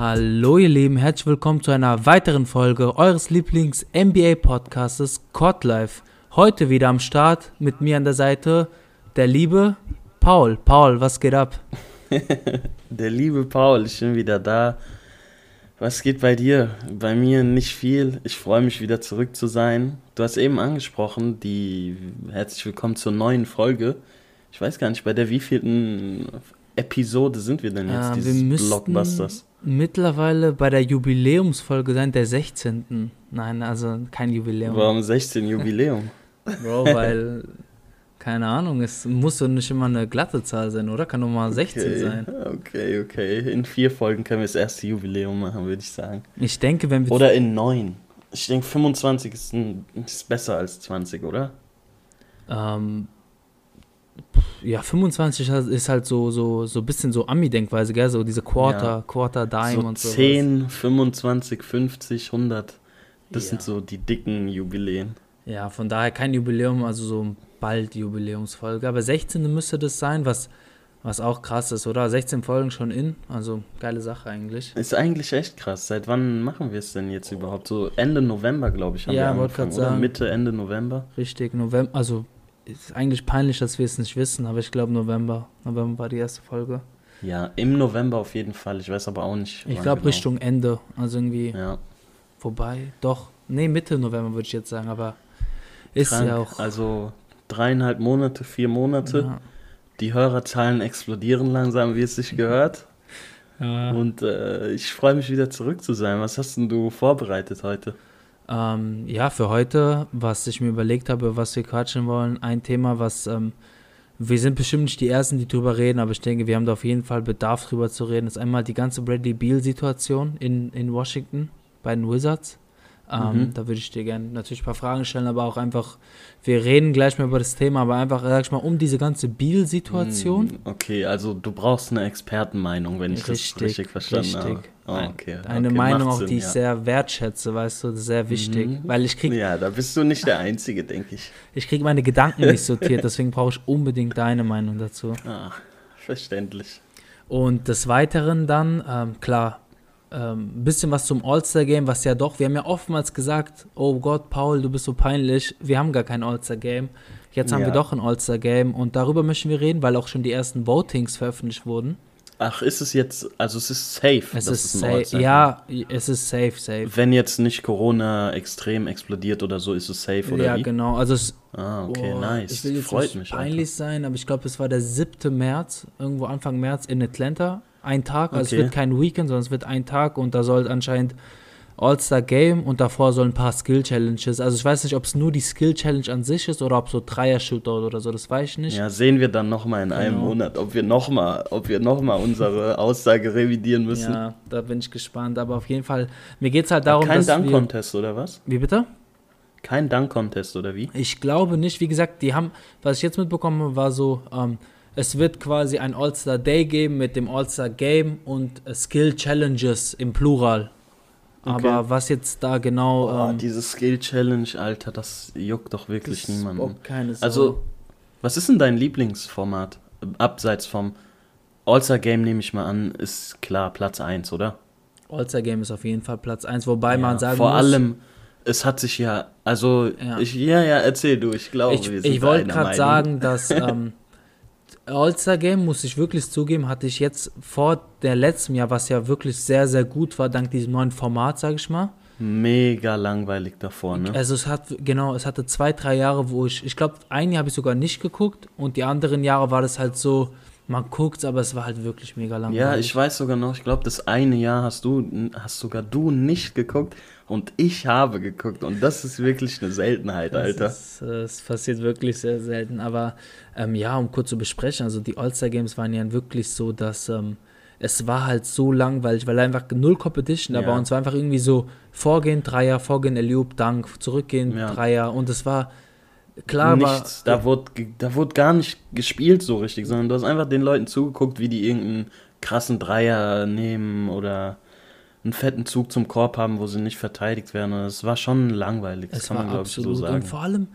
Hallo ihr Lieben, herzlich willkommen zu einer weiteren Folge eures Lieblings-NBA-Podcastes Court Life. Heute wieder am Start mit mir an der Seite der liebe Paul. Paul, was geht ab? der liebe Paul, ich bin wieder da. Was geht bei dir? Bei mir nicht viel. Ich freue mich wieder zurück zu sein. Du hast eben angesprochen, die herzlich willkommen zur neuen Folge. Ich weiß gar nicht, bei der wievielten Episode sind wir denn jetzt, Äh, dieses wir Blockbusters? Mittlerweile bei der Jubiläumsfolge sein, der 16. Nein, also kein Jubiläum. Warum 16 Jubiläum? Bro, weil, keine Ahnung, es muss doch nicht immer eine glatte Zahl sein, oder? Kann doch mal 16 okay, sein. Okay, okay. In vier Folgen können wir das erste Jubiläum machen, würde ich sagen. Ich denke, wenn wir. Oder in neun. Ich denke, 25 ist, ein, ist besser als 20, oder? Ähm, ja, 25 ist halt so so so ein bisschen so Ami-Denkweise, gell? So diese Quarter, Ja. Quarter Dime so und so. 10, 25, 50, 100. Das Ja. sind so die dicken Jubiläen. Ja, von daher kein Jubiläum, also so bald Jubiläumsfolge. Aber 16. müsste das sein, was, was auch krass ist, oder? 16 Folgen schon in, also geile Sache eigentlich. Ist eigentlich echt krass. Seit wann machen wir es denn jetzt überhaupt? So Ende November, glaube ich, haben Ja, wir angefangen, oder? sagen. Mitte, Ende November. Richtig, November, also ist eigentlich peinlich, dass wir es nicht wissen, aber ich glaube November. November war die erste Folge. Ja, im November auf jeden Fall. Ich weiß aber auch nicht. Ich glaube genau. Richtung Ende, also irgendwie Ja, vorbei. Doch, nee, Mitte November würde ich jetzt sagen, aber ist krank. ja auch. Also dreieinhalb Monate, vier Monate. ja. Die Hörerzahlen explodieren langsam, wie es sich gehört. Ja. Und äh, ich freue mich wieder zurück zu sein. Was hast denn du vorbereitet heute? Ähm, ja, für heute, was ich mir überlegt habe, was wir quatschen wollen, ein Thema, was ähm, wir sind bestimmt nicht die Ersten, die drüber reden, aber ich denke, wir haben da auf jeden Fall Bedarf drüber zu reden. ist einmal die ganze Bradley Beal-Situation in, in Washington bei den Wizards. Ähm, Mhm. Da würde ich dir gerne natürlich ein paar Fragen stellen, aber auch einfach, wir reden gleich mal über das Thema, aber einfach, sag ich mal, um diese ganze Beal-Situation. Hm, Okay, also du brauchst eine Expertenmeinung, wenn ich das richtig verstanden habe. richtig. Oh, Ein- okay. Eine okay, Meinung auch, Sinn, die ich ja. sehr wertschätze, weißt du, sehr wichtig, Mhm. weil ich krieg Ja, da bist du nicht der Einzige, denke ich. Ich kriege meine Gedanken nicht sortiert, deswegen brauche ich unbedingt deine Meinung dazu. Ah, verständlich. Und des Weiteren dann, ähm, klar, ein bisschen was zum All-Star-Game, was ja doch, wir haben ja oftmals gesagt, oh Gott, Paul, du bist so peinlich, wir haben gar kein All-Star-Game. Jetzt haben Ja. wir doch ein All-Star-Game und darüber möchten wir reden, weil auch schon die ersten Votings veröffentlicht wurden. Ach, ist es jetzt, also es ist safe. Es ist safe, ja, es ist safe, safe. Wenn jetzt nicht Corona extrem explodiert oder so, ist es safe, oder ja, wie? genau, also es, Ah, okay, Oh, nice. Ich will jetzt Freut nicht mich. peinlich sein, aber ich glaube, es war der 7. März, irgendwo Anfang März in Atlanta. Ein Tag, also Okay. es wird kein Weekend, sondern es wird ein Tag und da soll anscheinend All-Star Game und davor sollen ein paar Skill Challenges. Also ich weiß nicht, ob es nur die Skill Challenge an sich ist oder ob so Dreier-Shootout oder so, das weiß ich nicht. Ja, sehen wir dann nochmal in einem Genau. Monat, ob wir nochmal, ob wir noch mal unsere Aussage revidieren müssen. Ja, da bin ich gespannt. Aber auf jeden Fall, mir geht es halt darum, Kein dass wir... Dunk-Contest, oder was? Wie bitte? Kein Dunk-Contest, oder wie? Ich glaube nicht. Wie gesagt, die haben, was ich jetzt mitbekommen habe, war so, ähm, es wird quasi ein All-Star Day geben mit dem All-Star Game und äh, Skill Challenges im Plural. Okay. Aber was jetzt da genau. Oh, ähm, diese Skill-Challenge, Alter, das juckt doch wirklich niemanden. Also, was ist denn dein Lieblingsformat? Abseits vom All-Star-Game, nehme ich mal an, ist klar Platz 1, oder? All-Star Game ist auf jeden Fall Platz 1, wobei Ja, man sagen Vor muss. allem, es hat sich ja, also, Ja. Ich, ja, ja, erzähl du, ich glaube, ich, wir sind ich wollte gerade sagen, dass ähm, All-Star Game, muss ich wirklich zugeben, hatte ich jetzt vor der letzten Jahr, was ja wirklich sehr, sehr gut war, dank diesem neuen Format, sage ich mal. Mega langweilig davor, ne? Also es hat, genau, es hatte zwei, drei Jahre, wo ich, ich glaube, ein Jahr habe ich sogar nicht geguckt und die anderen Jahre war das halt so, man guckt, aber es war halt wirklich mega langweilig. Ja, ich weiß sogar noch, ich glaube, das eine Jahr hast du, hast sogar du nicht geguckt und ich habe geguckt und das ist wirklich eine Seltenheit, Alter. Das, ist, äh, es passiert wirklich sehr selten, aber ähm, ja, um kurz zu besprechen, also die All-Star Games waren ja wirklich so, dass ähm, es war halt so langweilig, weil einfach null Competition da Ja. war und es war einfach irgendwie so Vorgehen, Dreier, Vorgehen, Eliup, Dank, zurückgehen, Ja. Dreier und es war, klar Nichts, war, da wurde, da wurde gar nicht gespielt so richtig, sondern du hast einfach den Leuten zugeguckt, wie die irgendeinen krassen Dreier nehmen oder einen fetten Zug zum Korb haben, wo sie nicht verteidigt werden. Es war schon langweilig, das Es kann war man glaube ich so absolut. sagen. und vor allem,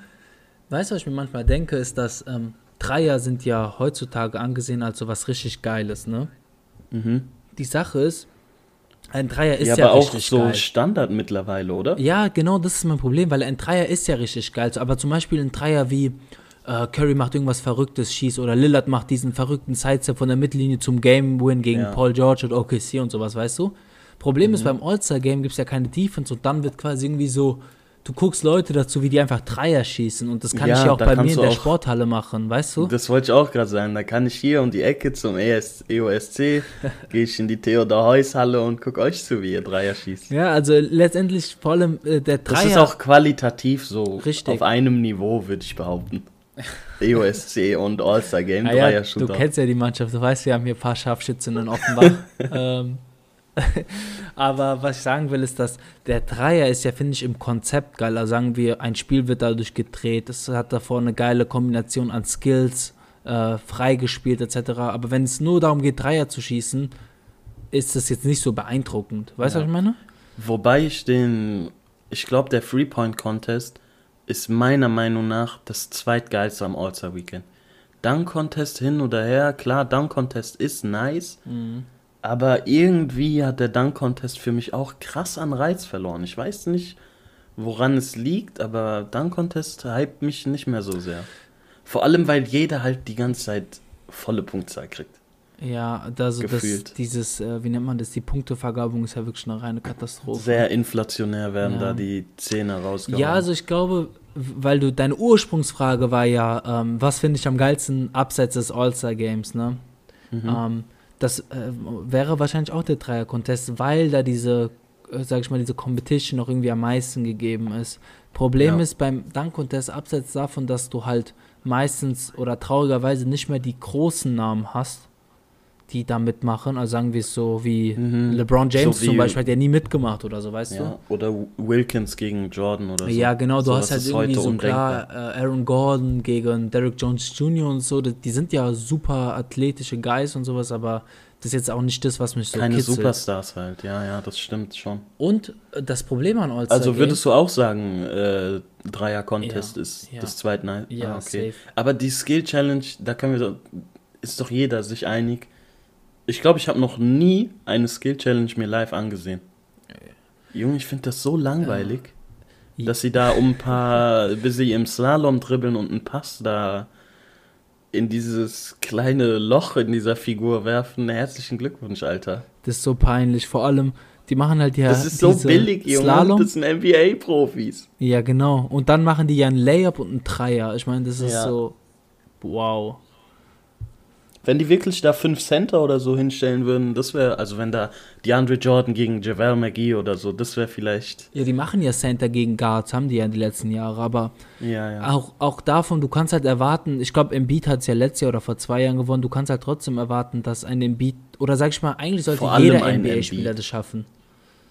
weißt du, was ich mir manchmal denke, ist, dass ähm, Dreier sind ja heutzutage angesehen als so was richtig Geiles, ne? Mhm. Die Sache ist, Ein Dreier ist ja, ja, aber auch so geil. Standard mittlerweile, oder? Ja, genau, das ist mein Problem, weil ein Dreier ist ja richtig geil. Aber zum Beispiel ein Dreier wie äh, Curry macht irgendwas Verrücktes, schießt oder Lillard macht diesen verrückten Sidestep von der Mittellinie zum Game-Win gegen Ja. Paul George und OKC und sowas, weißt du? Problem Mhm. ist, beim All-Star-Game gibt es ja keine Defense und dann wird quasi irgendwie so, du guckst Leute dazu, wie die einfach Dreier schießen und das kann Ja, ich ja auch bei mir in du der Sporthalle machen, weißt du? Das wollte ich auch gerade sagen. Da kann ich hier um die Ecke zum ES EOSC, gehe ich in die Theodor Heuss Halle und guck euch zu, wie ihr Dreier schießt. Ja, also letztendlich vor allem äh, der Das Dreier. ist auch qualitativ so Richtig. auf einem Niveau, würde ich behaupten. EOSC und All-Star Game, Ah ja, Dreier du Shooter. kennst ja die Mannschaft, du weißt, wir haben hier ein paar Scharfschützen in Offenbach. ähm, aber was ich sagen will, ist, dass der Dreier ist ja, finde ich, im Konzept geil. Also sagen wir, ein Spiel wird dadurch gedreht, es hat davor eine geile Kombination an Skills, äh, freigespielt etc. Aber wenn es nur darum geht, Dreier zu schießen, ist das jetzt nicht so beeindruckend. Weißt du, Ja. was ich meine? Wobei ich den, ich glaube, der Three-Point-Contest ist meiner Meinung nach das zweitgeilste am All-Star-Weekend. Dunk-Contest hin oder her, klar, Dunk-Contest ist nice, aber irgendwie hat der Dunk-Contest für mich auch krass an Reiz verloren. Ich weiß nicht, woran es liegt, aber Dunk-Contest hypt mich nicht mehr so sehr. Vor allem, weil jeder halt die ganze Zeit volle Punktzahl kriegt. Ja, also das, Gefühlt. dieses, äh, wie nennt man das, die Punktevergabung ist ja wirklich eine reine Katastrophe. Sehr inflationär werden Ja. da die Zähne rausgehauen. Ja, also ich glaube, weil du deine Ursprungsfrage war ja, ähm, was finde ich am geilsten abseits des All-Star-Games, ne? Mhm. Ähm, das äh, wäre wahrscheinlich auch der Dreier-Contest, weil da diese, äh, sag ich mal, diese Competition noch irgendwie am meisten gegeben ist. Problem Ja. ist beim Dunk-Contest, abseits davon, dass du halt meistens oder traurigerweise nicht mehr die großen Namen hast, die da mitmachen, also sagen wir es so wie Mhm. LeBron James So wie- zum Beispiel, hat ja nie mitgemacht oder so, weißt du? Ja, oder Wilkins gegen Jordan oder so. Ja, genau, du Sowas hast halt irgendwie so undenkbar. klar äh, Aaron Gordon gegen Derrick Jones Jr. und so, die, sind ja super athletische Guys und sowas, aber das ist jetzt auch nicht das, was mich so Keine kitzelt. Superstars halt, ja, ja, das stimmt schon. Und äh, das Problem an All-Star Also würdest du auch sagen, äh, Dreier-Contest Ja, ist ja. das zweite Nein? Ja, ah, okay. safe. Aber die Skill-Challenge, da können wir so, ist doch jeder sich einig. Ich glaube, ich habe noch nie eine Skill-Challenge mir live angesehen. Junge, ich finde das so langweilig, Ja. dass sie da um ein paar, bis sie im Slalom dribbeln und einen Pass da in dieses kleine Loch in dieser Figur werfen. Herzlichen Glückwunsch, Alter. Das ist so peinlich, vor allem, die machen halt ja das ist so billig, Junge. Slalom. Das sind NBA-Profis. Ja, genau. Und dann machen die ja einen Layup und einen Dreier. Ich meine, das ist Ja. so, wow. Wenn die wirklich da fünf Center oder so hinstellen würden, das wäre, also wenn da DeAndre Jordan gegen JaVale McGee oder so, das wäre vielleicht, Ja, die machen ja Center gegen Guards, haben die ja die letzten Jahre, aber ja, ja. Auch, auch davon, du kannst halt erwarten, ich glaube, Embiid hat es ja letztes Jahr oder vor zwei Jahren gewonnen, du kannst halt trotzdem erwarten, dass ein Embiid, oder sag ich mal, eigentlich sollte jeder NBA-Spieler das schaffen.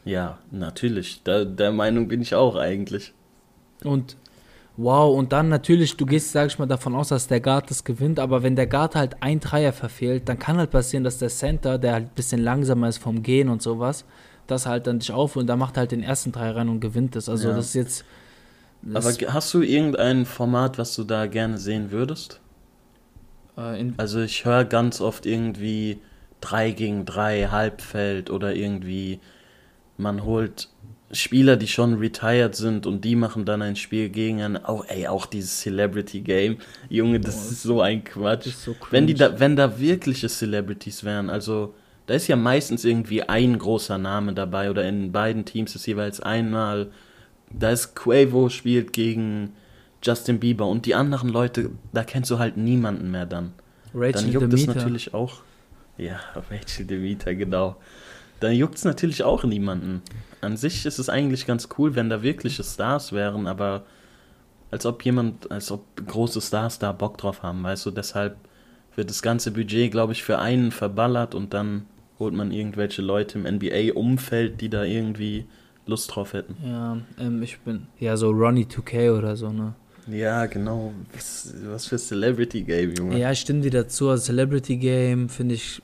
Ja, natürlich. Da, der Meinung bin ich auch eigentlich. Und wow, und dann natürlich, du gehst, sag ich mal, davon aus, dass der Guard das gewinnt, aber wenn der Guard halt ein Dreier verfehlt, dann kann halt passieren, dass der Center, der halt ein bisschen langsamer ist vom Gehen und sowas, das halt dann dich aufholt und da macht halt den ersten Dreier rein und gewinnt es. Also Ja. das ist jetzt. Das, Aber hast du irgendein Format, was du da gerne sehen würdest? äh, in, Also ich höre ganz oft irgendwie 3 gegen 3 Halbfeld oder irgendwie man holt Spieler, die schon retired sind und die machen dann ein Spiel gegen einen, auch, ey, auch dieses Celebrity Game. Junge, das Boah, ist so ein Quatsch. ist so Wenn die da, wenn da wirkliche Celebrities wären, also da ist ja meistens irgendwie ein großer Name dabei oder in beiden Teams ist jeweils einmal, da ist Quavo spielt gegen Justin Bieber und die anderen Leute, da kennst du halt niemanden mehr dann. Dann Rachel juckt es Demeter. natürlich auch. Ja, Rachel Demeter, genau. Dann juckt es natürlich auch niemanden. An sich ist es eigentlich ganz cool, wenn da wirkliche Stars wären, aber als ob jemand, als ob große Stars da Bock drauf haben, weißt du, deshalb wird das ganze Budget, glaube ich, für einen verballert und dann holt man irgendwelche Leute im NBA-Umfeld, die da irgendwie Lust drauf hätten. Ja, ähm, ich bin, ja, so Ronnie 2K oder so, ne? Ja, genau. Was, was für Celebrity Game, Junge. Ja, ich stimme dir dazu. Also Celebrity Game finde ich,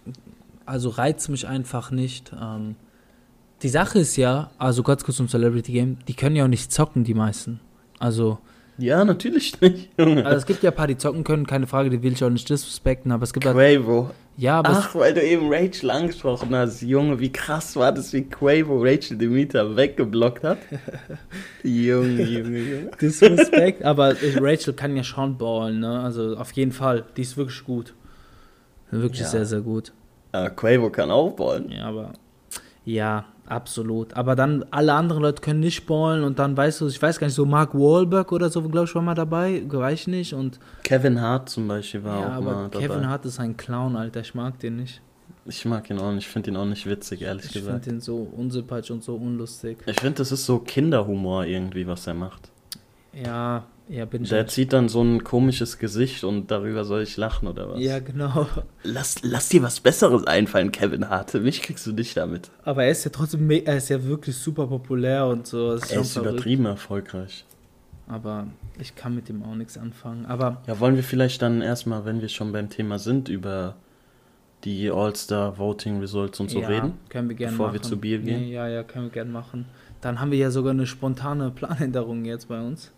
also reizt mich einfach nicht. Ähm, die Sache ist ja, also ganz kurz zum Celebrity Game, die können ja auch nicht zocken, die meisten. Also Ja, natürlich nicht, Junge. Also es gibt ja ein paar, die zocken können, keine Frage, die will ich auch nicht disrespekten, aber es gibt halt, Quavo. ja, aber Ach, weil du eben Rachel angesprochen hast. Junge, wie krass war das, wie Quavo Rachel Demeter weggeblockt hat? Junge, Junge, Junge. es, Disrespekt, aber Rachel kann ja schon ballen, ne? Also auf jeden Fall, die ist wirklich gut. Wirklich Ja. sehr, sehr gut. Ja, Quavo kann auch ballen. Ja, aber ja, absolut. Aber dann alle anderen Leute können nicht ballen und dann weißt du, ich weiß gar nicht, so Mark Wahlberg oder so, glaube ich, war mal dabei, weiß ich nicht. Und Kevin Hart zum Beispiel war ja, auch aber mal dabei. Kevin Hart ist ein Clown, Alter, ich mag den nicht. Ich mag ihn auch nicht, ich finde ihn auch nicht witzig, ehrlich Ich gesagt. finde den so unsympathisch und so unlustig. Ich finde, das ist so Kinderhumor irgendwie, was er macht. Ja, ja, bin Der zieht dann so ein komisches Gesicht und darüber soll ich lachen oder was? Ja, genau. Lass, lass dir was Besseres einfallen, Kevin Hart. Mich kriegst du nicht damit. Aber er ist ja trotzdem, er ist ja wirklich super populär und so. Ist Er ist verrückt. übertrieben erfolgreich. Aber ich kann mit dem auch nichts anfangen. Aber Ja, wollen wir vielleicht dann erstmal, wenn wir schon beim Thema sind, über die All-Star Voting Results und so ja, reden? können wir gerne bevor machen. wir zu Bier gehen? Nee, ja, ja, können wir gerne machen. Dann haben wir ja sogar eine spontane Planänderung jetzt bei uns.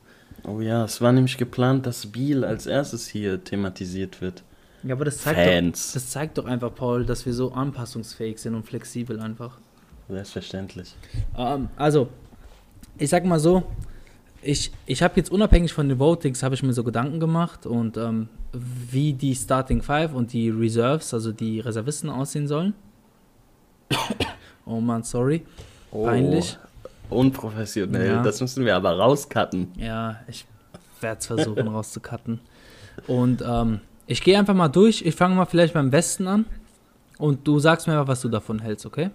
Oh ja, es war nämlich geplant, dass Biel als erstes hier thematisiert wird. Ja, aber das zeigt, doch, das zeigt doch einfach, Paul, dass wir so anpassungsfähig sind und flexibel einfach. Selbstverständlich. Ähm, also, ich sag mal so, ich, ich habe jetzt unabhängig von den Votings, habe ich mir so Gedanken gemacht und ähm, wie die Starting Five und die Reserves, also die Reservisten aussehen sollen. Oh Mann, sorry. Peinlich. Unprofessionell. Ja. Das müssen wir aber rauscutten. Ja, ich werde es versuchen rauszucutten. Und ähm, ich gehe einfach mal durch. Ich fange mal vielleicht beim Westen an. Und du sagst mir mal, was du davon hältst, okay?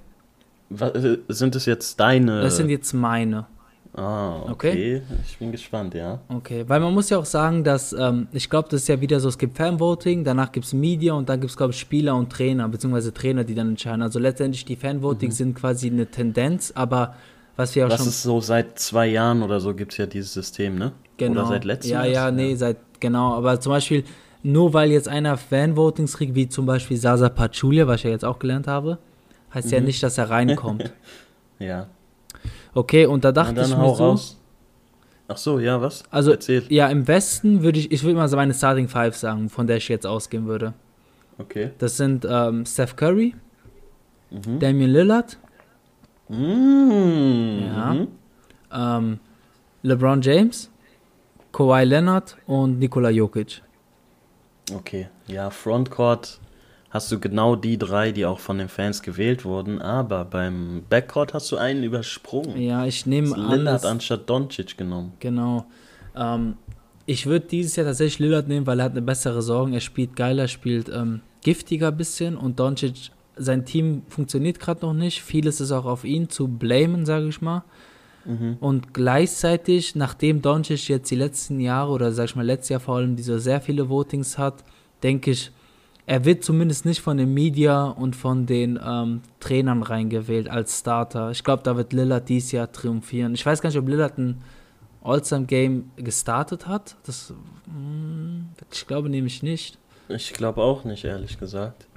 Was, äh, sind es jetzt deine? Das sind jetzt meine. ah, okay. Okay. Ich bin gespannt, ja. Okay, weil man muss ja auch sagen, dass ähm, ich glaube, das ist ja wieder so, es gibt Fanvoting, danach gibt es Media und dann gibt es, glaube ich, Spieler und Trainer, beziehungsweise Trainer, die dann entscheiden. Also letztendlich die Fanvotings sind quasi eine Tendenz, aber was wir auch Was schon ist so, seit zwei Jahren oder so gibt es ja dieses System, ne? Genau. Oder seit letztem Ja, Jahr? ja, nee, seit, genau. Aber zum Beispiel, nur weil jetzt einer Fanvotings kriegt, wie zum Beispiel Sasa Pachulia, was ich ja jetzt auch gelernt habe, heißt Mhm. ja nicht, dass er reinkommt. Ja. Okay, und da dachte ich hau mir so, raus. Ach so, ja, was? Also- Erzähl. ja, im Westen würde ich, ich würde mal so meine Starting Five sagen, von der ich jetzt ausgehen würde. Okay. Das sind ähm, Steph Curry, Mhm. Damian Lillard, Mhm. Ja. Ähm, LeBron James, Kawhi Leonard und Nikola Jokic. Okay. Ja, Frontcourt hast du genau die drei, die auch von den Fans gewählt wurden, aber beim Backcourt hast du einen übersprungen. Ja, ich nehme an, Lillard anstatt Doncic genommen. Genau. Ähm, ich würde dieses Jahr tatsächlich Lillard nehmen, weil er hat eine bessere Sorgen. Er spielt geiler, spielt ähm, giftiger bisschen und Doncic, sein Team funktioniert gerade noch nicht. Vieles ist auch auf ihn zu blamen, sage ich mal. Mhm. Und gleichzeitig, nachdem Doncic jetzt die letzten Jahre oder sag ich mal letztes Jahr vor allem diese sehr viele Votings hat, denke ich, er wird zumindest nicht von den Media und von den ähm, Trainern reingewählt als Starter. Ich glaube, da wird Lillard dieses Jahr triumphieren. Ich weiß gar nicht, ob Lillard ein All-Time-Game gestartet hat. Das, mm, ich glaube nämlich nicht. Ich glaube auch nicht, ehrlich gesagt.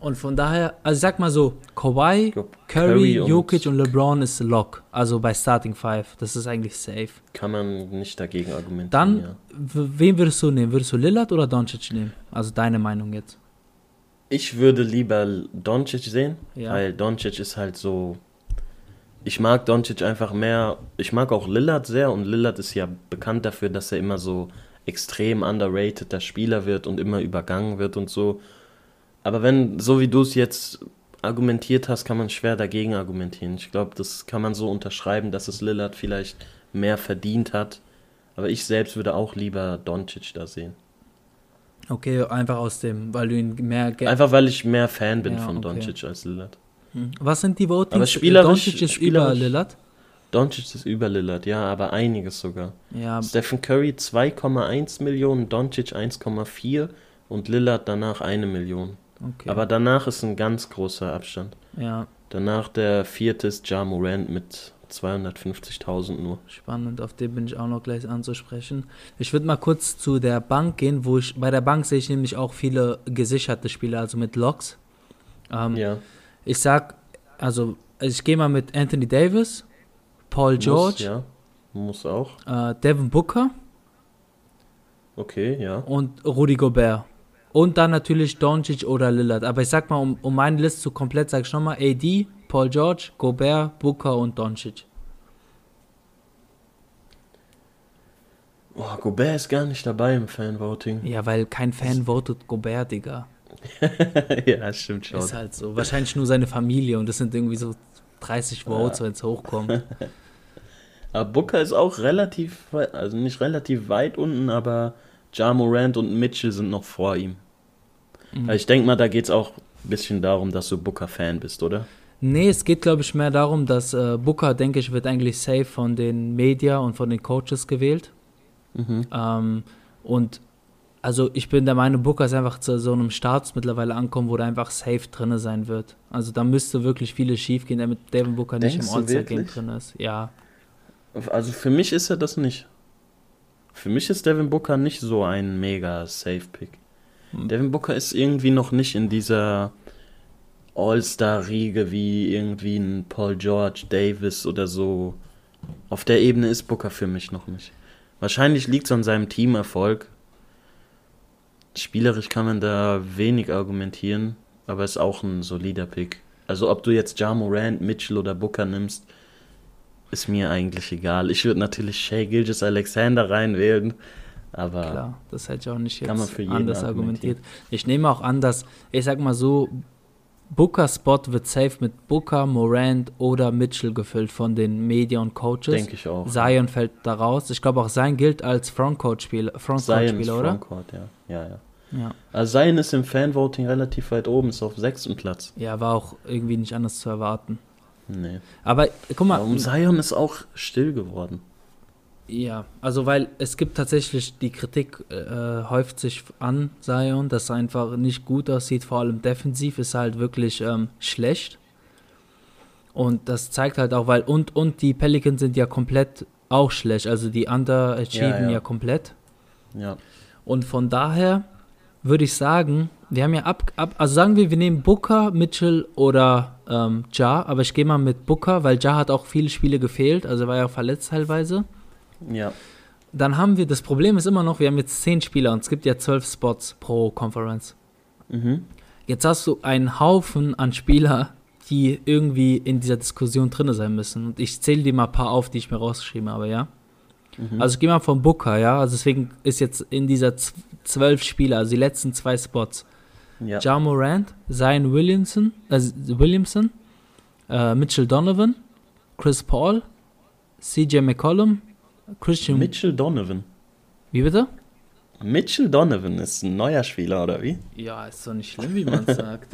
Und von daher, also sag mal so, Kawhi, Curry, Jokic und LeBron ist Lock. Also bei Starting Five. Das ist eigentlich safe. Kann man nicht dagegen argumentieren. Dann, ja. wen würdest du nehmen? Würdest du Lillard oder Doncic nehmen? Also deine Meinung jetzt. Ich würde lieber Doncic sehen, Ja. weil Doncic ist halt so. Ich mag Doncic einfach mehr. Ich mag auch Lillard sehr und Lillard ist ja bekannt dafür, dass er immer so extrem underrateder Spieler wird und immer übergangen wird und so. Aber wenn, so wie du es jetzt argumentiert hast, kann man schwer dagegen argumentieren. Ich glaube, das kann man so unterschreiben, dass es Lillard vielleicht mehr verdient hat. Aber ich selbst würde auch lieber Doncic da sehen. Okay, einfach aus dem, weil du ihn mehr. Einfach weil ich mehr Fan bin Ja, von okay. Doncic als Lillard. Hm. Was sind die Votings? Aber spielerisch- Doncic ist über spielerisch- Lillard. Doncic ist über Lillard, ja, aber einiges sogar. Ja, Stephen Curry 2,1 Millionen, Doncic 1,4 und Lillard danach eine Million. Okay. Aber danach ist ein ganz großer Abstand. ja, Danach der vierte ist Ja Morant mit 250.000 nur. spannend. Auf den bin ich auch noch gleich anzusprechen. Ich würde mal kurz zu der Bank gehen, wo ich. Bei der Bank sehe ich nämlich auch viele gesicherte Spieler, also mit Locks. Ähm, Ja, Ich sag, also ich gehe mal mit Anthony Davis, Paul George, Muss, ja. Muss auch. äh, Devin Booker Okay, ja. Und Rudy Gobert. Und dann natürlich Doncic oder Lillard. Aber ich sag mal, um, um meine Liste zu komplett, sag ich nochmal AD, Paul George, Gobert, Booker und Doncic. Oh, Gobert ist gar nicht dabei im Fanvoting. Ja, weil kein Fan votet Gobert, Digga. ja, stimmt schon. Ist halt so. Wahrscheinlich nur seine Familie und das sind irgendwie so 30 Votes, wenn es hochkommt. Aber Booker ist auch relativ also nicht relativ weit unten, aber Ja Morant und Mitchell sind noch vor ihm. Mhm. Also ich denke mal, da geht es auch ein bisschen darum, dass du Booker-Fan bist, oder? Nee, es geht, glaube ich, mehr darum, dass äh, Booker, denke ich, wird eigentlich safe von den Media und von den Coaches gewählt. Mhm. Ähm, und also ich bin der Meinung, Booker ist einfach zu so einem Status mittlerweile ankommen, wo der einfach safe drin sein wird. Also da müsste wirklich vieles schief gehen, damit Devin Booker nicht Denkst im du All-Star-Game drin ist. Ja. Also für mich ist er das nicht. Für mich ist Devin Booker nicht so ein mega Safe-Pick. Hm. Devin Booker ist irgendwie noch nicht in dieser All-Star-Riege wie irgendwie ein Paul George, Davis oder so. Auf der Ebene ist Booker für mich noch nicht. Wahrscheinlich liegt es an seinem Teamerfolg. Spielerisch kann man da wenig argumentieren, aber ist auch ein solider Pick. Also ob du jetzt Ja Morant, Mitchell oder Booker nimmst, ist mir eigentlich egal. Ich würde natürlich Shea Gilgis Alexander reinwählen, aber Klar, das hätte ich auch nicht jetzt anders argumentiert. Ich nehme auch an, dass, ich sag mal so, Booker-Spot wird safe mit Booker, Morant oder Mitchell gefüllt von den Media und Coaches. denke ich auch. Zion fällt da raus. Ich glaube auch Zion gilt als Frontcourt-Spieler, Frontcourt-Spieler oder? Frontcourt, ja. ja, ja. Ja. Also Zion ist im Fanvoting relativ weit oben, ist auf sechstem Platz. ja, war auch irgendwie nicht anders zu erwarten. Nee. Aber guck mal, Aber um Zion ist auch still geworden. Ja, also weil es gibt tatsächlich die Kritik äh, häuft sich an Zion, dass er einfach nicht gut aussieht, vor allem defensiv ist halt wirklich ähm, schlecht. Und das zeigt halt auch, weil und und die Pelicans sind ja komplett auch schlecht, also die underachieven Ja, ja, ja. komplett. Ja. Und von daher würde ich sagen, wir haben ja ab, ab also sagen wir, wir nehmen Booker, Mitchell oder ähm, Ja, aber ich gehe mal mit Booker, weil Ja hat auch viele Spiele gefehlt, also er war ja verletzt teilweise. Ja. Dann haben wir, das Problem ist immer noch, wir haben jetzt zehn Spieler und es gibt ja zwölf Spots pro Conference. Mhm. Jetzt hast du einen Haufen an Spieler, die irgendwie in dieser Diskussion drin sein müssen. Und ich zähle dir mal ein paar auf, die ich mir rausgeschrieben habe, ja. Mhm. Also ich gehe mal vom Booker, ja. Also deswegen ist jetzt in dieser zwölf Spieler, also die letzten zwei Spots, ja. Ja Morant, Zion Williamson, äh, Williamson äh, Mitchell Donovan, Chris Paul, CJ McCollum, Christian. Mitchell Donovan. wie bitte? Mitchell Donovan ist ein neuer Spieler, oder wie? Ja, ist doch nicht schlimm, wie man sagt.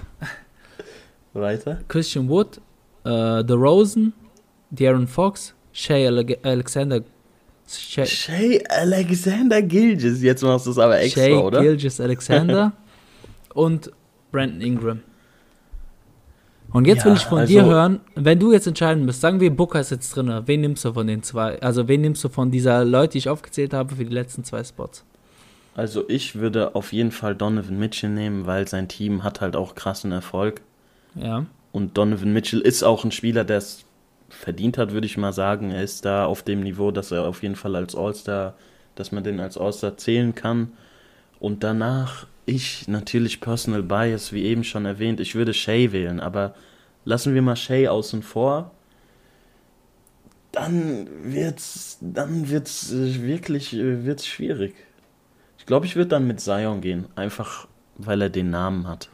Weiter. Christian Wood, äh, The Rosen, De'Aaron Fox, Ale Alexander, Shea, Shay Alexander Gilgis. Jetzt machst du es aber extra, Shea oder? Gilgis Alexander und Brandon Ingram. Und jetzt Ja, will ich von also- dir hören, wenn du jetzt entscheiden müsst, sagen wir, Booker ist jetzt drin, wen nimmst du von den zwei? Also wen nimmst du von dieser Leute, die ich aufgezählt habe, für die letzten zwei Spots? Also ich würde auf jeden Fall Donovan Mitchell nehmen, weil sein Team hat halt auch krassen Erfolg. Ja, Und Donovan Mitchell ist auch ein Spieler, der es verdient hat, würde ich mal sagen. Er ist da auf dem Niveau, dass er auf jeden Fall als All-Star, dass man den als All-Star zählen kann. Und danach, ich natürlich Personal Bias, wie eben schon erwähnt, ich würde Shay wählen, aber lassen wir mal Shay außen vor. Dann wird's, dann wird's äh, wirklich äh, wird's schwierig. Ich glaube, ich würde dann mit Zion gehen, einfach weil er den Namen hat.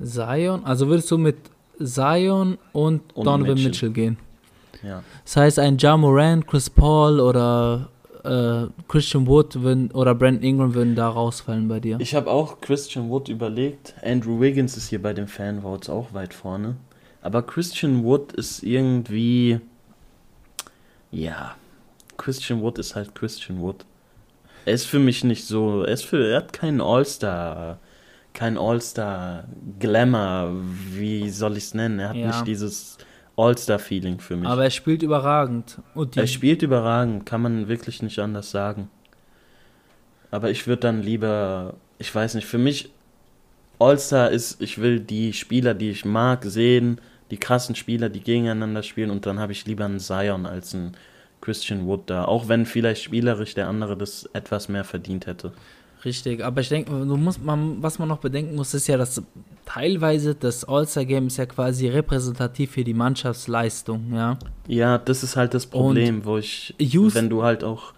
Zion, also würdest du mit Zion und, Und Donovan Mitchell. Mitchell gehen? Ja. Das heißt, ein Ja Morant, Chris Paul oder äh, Christian Wood würden, oder Brandon Ingram würden da rausfallen bei dir. Ich habe auch Christian Wood überlegt. Andrew Wiggins ist hier bei den Fanvotes auch weit vorne. Aber Christian Wood ist irgendwie. Ja. Christian Wood ist halt Christian Wood. Er ist für mich nicht so. Er, ist für, er hat keinen All-Star. Kein All-Star-Glamour. Wie soll ich es nennen? Er hat Ja. nicht dieses All-Star-Feeling für mich. Aber er spielt überragend. Er spielt überragend, kann man wirklich nicht anders sagen. Aber ich würde dann lieber, ich weiß nicht, für mich All-Star ist, ich will die Spieler, die ich mag, sehen, die krassen Spieler, die gegeneinander spielen und dann habe ich lieber einen Zion als einen Christian Wood da, auch wenn vielleicht spielerisch der andere das etwas mehr verdient hätte. Richtig, aber ich denke, man, was man noch bedenken muss, ist ja, dass teilweise das All-Star-Game ist ja quasi repräsentativ für die Mannschaftsleistung, ja. Ja, das ist halt das Problem, Und wo ich, Use wenn du halt auch,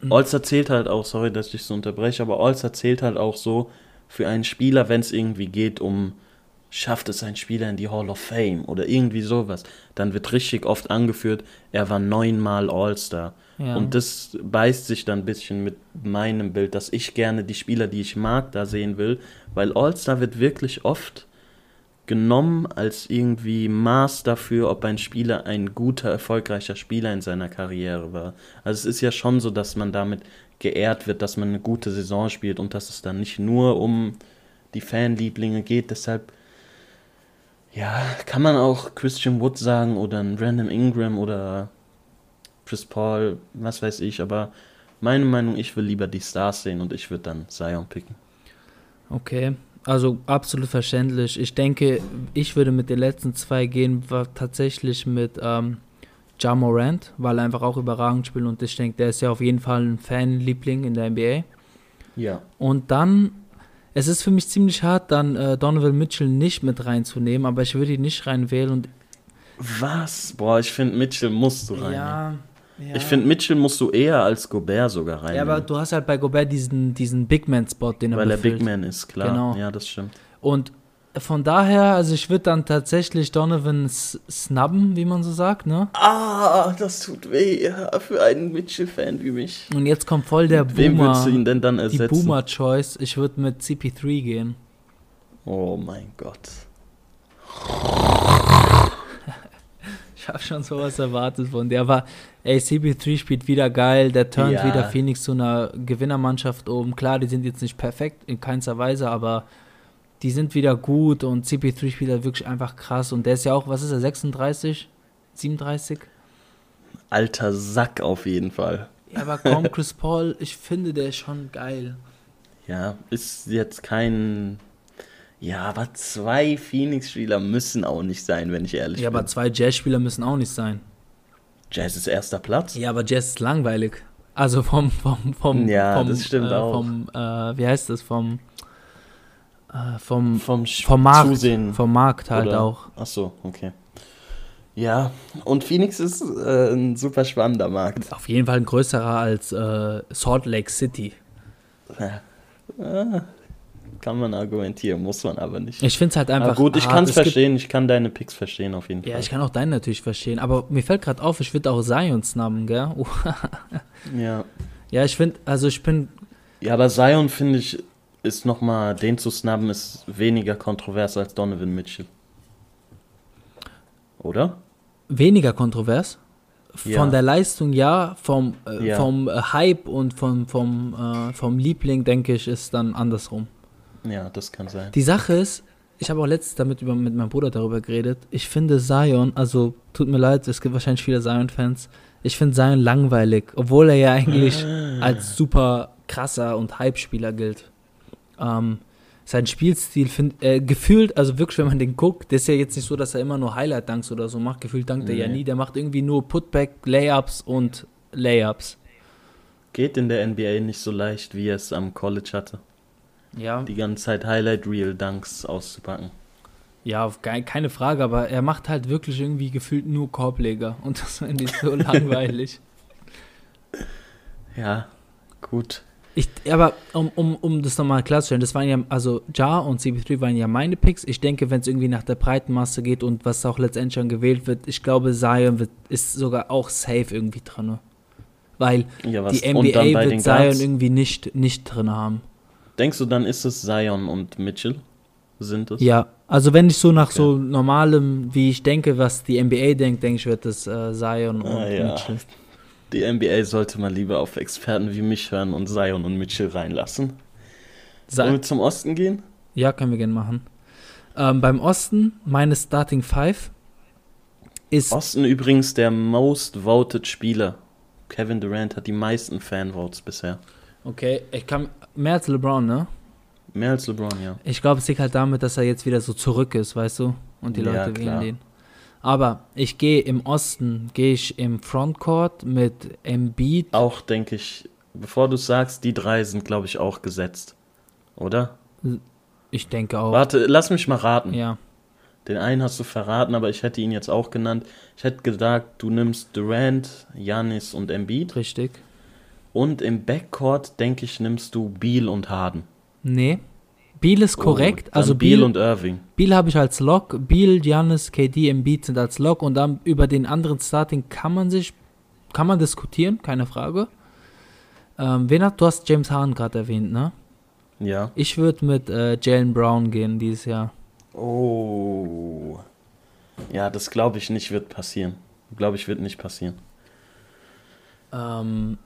hm. All-Star zählt halt auch, sorry, dass ich so unterbreche, aber All-Star zählt halt auch so für einen Spieler, wenn es irgendwie geht um schafft es ein Spieler in die Hall of Fame oder irgendwie sowas, dann wird richtig oft angeführt, er war neunmal All-Star. Ja. Und das beißt sich dann ein bisschen mit meinem Bild, dass ich gerne die Spieler, die ich mag, da sehen will, weil All-Star wird wirklich oft genommen als irgendwie Maß dafür, ob ein Spieler ein guter, erfolgreicher Spieler in seiner Karriere war. Also es ist ja schon so, dass man damit geehrt wird, dass man eine gute Saison spielt und dass es dann nicht nur um die Fanlieblinge geht. Deshalb ja, kann man auch Christian Wood sagen oder ein Random Ingram oder Chris Paul, was weiß ich, aber meine Meinung, ich will lieber die Stars sehen und ich würde dann Zion picken. Okay, also absolut verständlich. Ich denke, ich würde mit den letzten zwei gehen, war tatsächlich mit ähm, Ja Morant, weil er einfach auch überragend spielt und ich denke, der ist ja auf jeden Fall ein Fanliebling in der NBA. Ja. Und dann es ist für mich ziemlich hart, dann äh, Donovan Mitchell nicht mit reinzunehmen, aber ich würde ihn nicht reinwählen. Und Was? Boah, ich finde, Mitchell musst du rein. Ja. Ja. Ich finde, Mitchell musst du eher als Gobert sogar rein. Ja, aber du hast halt bei Gobert diesen, diesen Big Man-Spot, den er Weil befüllt. er Big Man ist, klar. Genau. Ja, das stimmt. Und von daher, also ich würde dann tatsächlich Donovan snubben, wie man so sagt, ne? Ah, das tut weh für einen Mitchell-Fan wie mich. Und jetzt kommt voll der Boomer. Wem würdest du ihn denn dann ersetzen? Die Boomer-Choice. Ich würde mit CP3 gehen. Oh mein Gott. ich habe schon sowas erwartet von der. Aber ey, CP3 spielt wieder geil. Der turnt ja. wieder Phoenix zu einer Gewinnermannschaft oben. Klar, die sind jetzt nicht perfekt in keinster Weise, aber die sind wieder gut und CP3 spielt halt wirklich einfach krass. Und der ist ja auch, was ist er, 36? 37? Alter Sack auf jeden Fall. Ja, aber komm, Chris Paul, ich finde, der ist schon geil. Ja, ist jetzt kein. Ja, aber zwei Phoenix-Spieler müssen auch nicht sein, wenn ich ehrlich ja, bin. Ja, aber zwei Jazz-Spieler müssen auch nicht sein. Jazz ist erster Platz. Ja, aber Jazz ist langweilig. Also vom, vom, vom, ja, vom, das stimmt äh, auch. Vom, äh, wie heißt das, vom, äh, vom, vom, vom Markt. Zusehen. Vom Markt halt Oder? auch. Ach so, okay. Ja, und Phoenix ist äh, ein super spannender Markt. Auf jeden Fall ein größerer als äh, Salt Lake City. Ja. Ah, kann man argumentieren, muss man aber nicht. Ich finde es halt einfach. Aber gut, ich kann es verstehen, ich kann deine Picks verstehen auf jeden ja, Fall. Ja, ich kann auch deine natürlich verstehen, aber mir fällt gerade auf, ich würde auch Zion snubben, gell? ja. Ja, ich finde, also ich bin. Ja, aber Zion finde ich ist nochmal, den zu snubben, ist weniger kontrovers als Donovan Mitchell. Oder? Weniger kontrovers? Von ja. der Leistung ja, vom, äh, ja. vom äh, Hype und vom, vom, äh, vom Liebling, denke ich, ist dann andersrum. Ja, das kann sein. Die Sache ist, ich habe auch letztens damit über, mit meinem Bruder darüber geredet. Ich finde Zion, also tut mir leid, es gibt wahrscheinlich viele Zion-Fans. Ich finde Zion langweilig, obwohl er ja eigentlich als super krasser und Hype-Spieler gilt. Ähm, sein Spielstil find, äh, gefühlt, also wirklich, wenn man den guckt, der ist ja jetzt nicht so, dass er immer nur Highlight-Dunks oder so macht. Gefühlt dankt nee. er ja nie. Der macht irgendwie nur Putback, Layups und Layups. Geht in der NBA nicht so leicht, wie er es am College hatte. Ja. Die ganze Zeit Highlight-Reel-Dunks auszupacken. Ja, keine Frage, aber er macht halt wirklich irgendwie gefühlt nur Korbleger und das finde ich so langweilig. Ja, gut. Ich, aber um, um, um das nochmal klarzustellen, das waren ja, also Ja und CP3 waren ja meine Picks. Ich denke, wenn es irgendwie nach der breiten Masse geht und was auch letztendlich schon gewählt wird, ich glaube, Zion wird, ist sogar auch safe irgendwie drin. Weil ja, die NBA wird Zion irgendwie nicht, nicht drin haben. Denkst du, dann ist es Zion und Mitchell? Sind es? Ja, also wenn ich so nach okay. so normalem, wie ich denke, was die NBA denkt, denke ich, wird es äh, Zion und ah, ja. Mitchell. Die NBA sollte mal lieber auf Experten wie mich hören und Zion und Mitchell reinlassen. Sollen wir zum Osten gehen? Ja, können wir gerne machen. Ähm, beim Osten, meine Starting Five ist. Osten übrigens der most voted Spieler. Kevin Durant hat die meisten Fanvotes bisher. Okay, ich kann. Mehr als LeBron, ne? Mehr als LeBron, ja. Ich glaube, es liegt halt damit, dass er jetzt wieder so zurück ist, weißt du? Und die Leute ja, wählen den. Aber ich gehe im Osten, gehe ich im Frontcourt mit Embiid. Auch denke ich, bevor du sagst, die drei sind, glaube ich, auch gesetzt. Oder? Ich denke auch. Warte, lass mich mal raten. Ja. Den einen hast du verraten, aber ich hätte ihn jetzt auch genannt. Ich hätte gedacht, du nimmst Durant, Janis und Embiid. Richtig. Und im Backcourt, denke ich, nimmst du Beal und Harden. Nee. Beal ist korrekt. Oh, also Beal Beal, und Irving. Beal habe ich als Lock. Beal, Giannis, KD, Embiid sind als Lock. Und dann über den anderen Starting kann man sich, kann man diskutieren, keine Frage. Ähm, wen hat, du hast James Harden gerade erwähnt, ne? Ja. Ich würde mit äh, Jalen Brown gehen dieses Jahr. Oh. Ja, das glaube ich nicht wird passieren. Glaube ich wird nicht passieren. Ähm,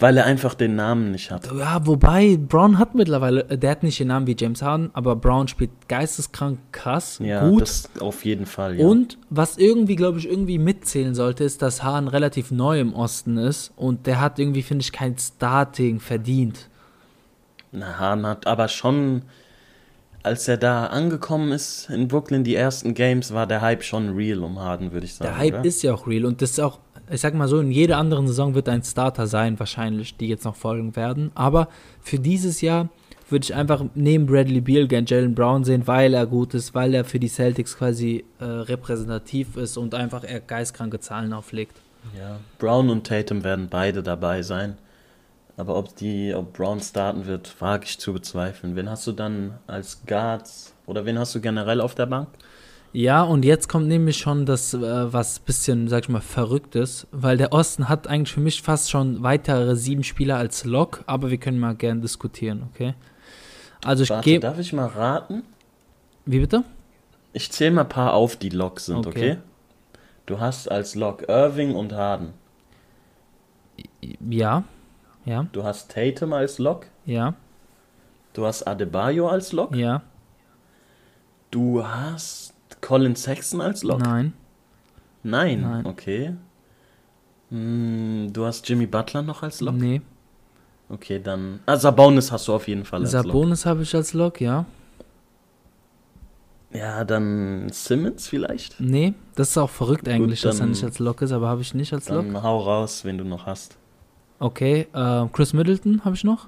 Weil er einfach den Namen nicht hat. ja, wobei Brown hat mittlerweile, äh, der hat nicht den Namen wie James Harden, aber Brown spielt geisteskrank krass, Ja, gut. das auf jeden Fall. Ja. Und was irgendwie, glaube ich, irgendwie mitzählen sollte, ist, dass Hahn relativ neu im Osten ist und der hat irgendwie, finde ich, kein Starting verdient. Na, Hahn hat aber schon, als er da angekommen ist in Brooklyn, die ersten Games, war der Hype schon real um Harden, würde ich sagen. Der Hype oder? ist ja auch real und das ist auch, ich sag mal so, in jeder anderen Saison wird ein Starter sein, wahrscheinlich, die jetzt noch folgen werden. Aber für dieses Jahr würde ich einfach neben Bradley Beal gern Jalen Brown sehen, weil er gut ist, weil er für die Celtics quasi äh, repräsentativ ist und einfach er geistkranke Zahlen auflegt. Ja, Brown und Tatum werden beide dabei sein. Aber ob die, ob Brown starten wird, wage ich zu bezweifeln. Wen hast du dann als Guards oder wen hast du generell auf der Bank? Ja, und jetzt kommt nämlich schon das, äh, was bisschen, sag ich mal, verrückt ist, weil der Osten hat eigentlich für mich fast schon weitere sieben Spieler als Lock, aber wir können mal gern diskutieren, okay? Also ich Warte, gebe. darf ich mal raten? Wie bitte? Ich zähle mal ein paar auf, die Lock sind, Okay. okay? Du hast als Lock Irving und Harden. Ja, ja, Du hast Tatum als Lock. ja, Du hast Adebayo als Lock. ja, Du hast Colin Sexton als Lock. nein, Nein, Nein. okay. Hm, du hast Jimmy Butler noch als Lock. nee. Okay, dann. Ah, Sabonis hast du auf jeden Fall als Lock. Sabonis habe ich als Lock, ja. Ja, dann Simmons vielleicht. Nee, das ist auch verrückt eigentlich, dass er nicht als Lock ist, aber habe ich nicht als Lock. Dann hau raus, wen du noch hast. Okay, äh, Chris Middleton habe ich noch.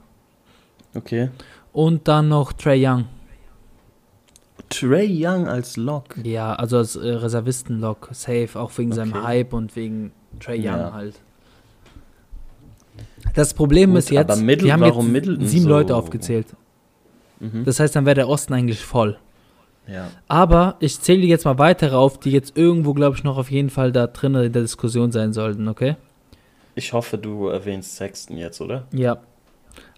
Okay. Und dann noch Trey Young. Trey Young als Lock. Ja, also als äh, Reservisten-Lock, safe, auch wegen seinem Okay. Hype und wegen Trey Young Ja. halt. Das Problem Gut, ist jetzt, aber Middle- wir haben warum jetzt Middleton sieben so- Leute aufgezählt. Mhm. Das heißt, dann wäre der Osten eigentlich voll. ja. Aber ich zähle jetzt mal weitere auf, die jetzt irgendwo, glaube ich, noch auf jeden Fall da drin in der Diskussion sein sollten, okay? Ich hoffe, du erwähnst Sexton jetzt, oder? Ja.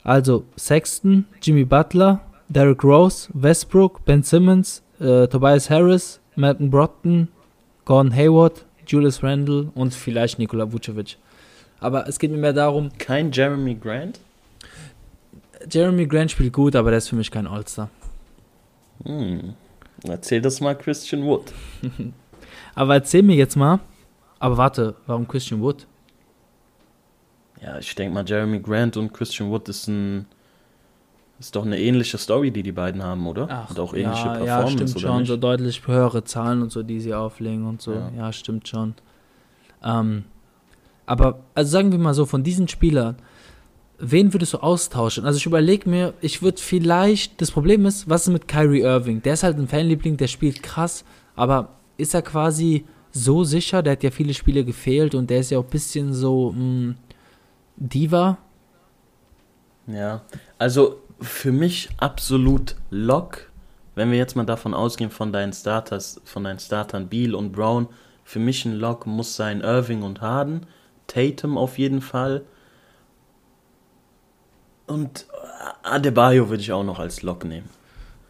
Also Sexton, Jimmy Butler, Derrick Rose, Westbrook, Ben Simmons, äh, Tobias Harris, Malcolm Brogdon, Gordon Hayward, Julius Randle und vielleicht Nikola Vucevic. Aber es geht mir mehr darum, Kein Jeremy Grant? Jeremy Grant spielt gut, aber der ist für mich kein All-Star. Hm. Erzähl das mal Christian Wood. Aber erzähl mir jetzt mal, aber warte, warum Christian Wood? Ja, ich denke mal, Jeremy Grant und Christian Wood ist ein. Ist doch eine ähnliche Story, die die beiden haben, oder? und auch ähnliche ja, Performance, ja, stimmt oder schon, nicht? so deutlich höhere Zahlen und so, die sie auflegen und so. Ja, Ja. stimmt schon. Ähm, aber, also sagen wir mal so, von diesen Spielern, wen würdest du austauschen? Also ich überlege mir, ich würde vielleicht, das Problem ist, was ist mit Kyrie Irving? Der ist halt ein Fanliebling, der spielt krass, aber ist er quasi so sicher? Der hat ja viele Spiele gefehlt und der ist ja auch ein bisschen so mh, Diva. Ja, also für mich absolut Lock. Wenn wir jetzt mal davon ausgehen, von deinen Starters, von deinen Startern Beal und Brown, für mich ein Lock muss sein Irving und Harden, Tatum auf jeden Fall. Und Adebayo würde ich auch noch als Lock nehmen.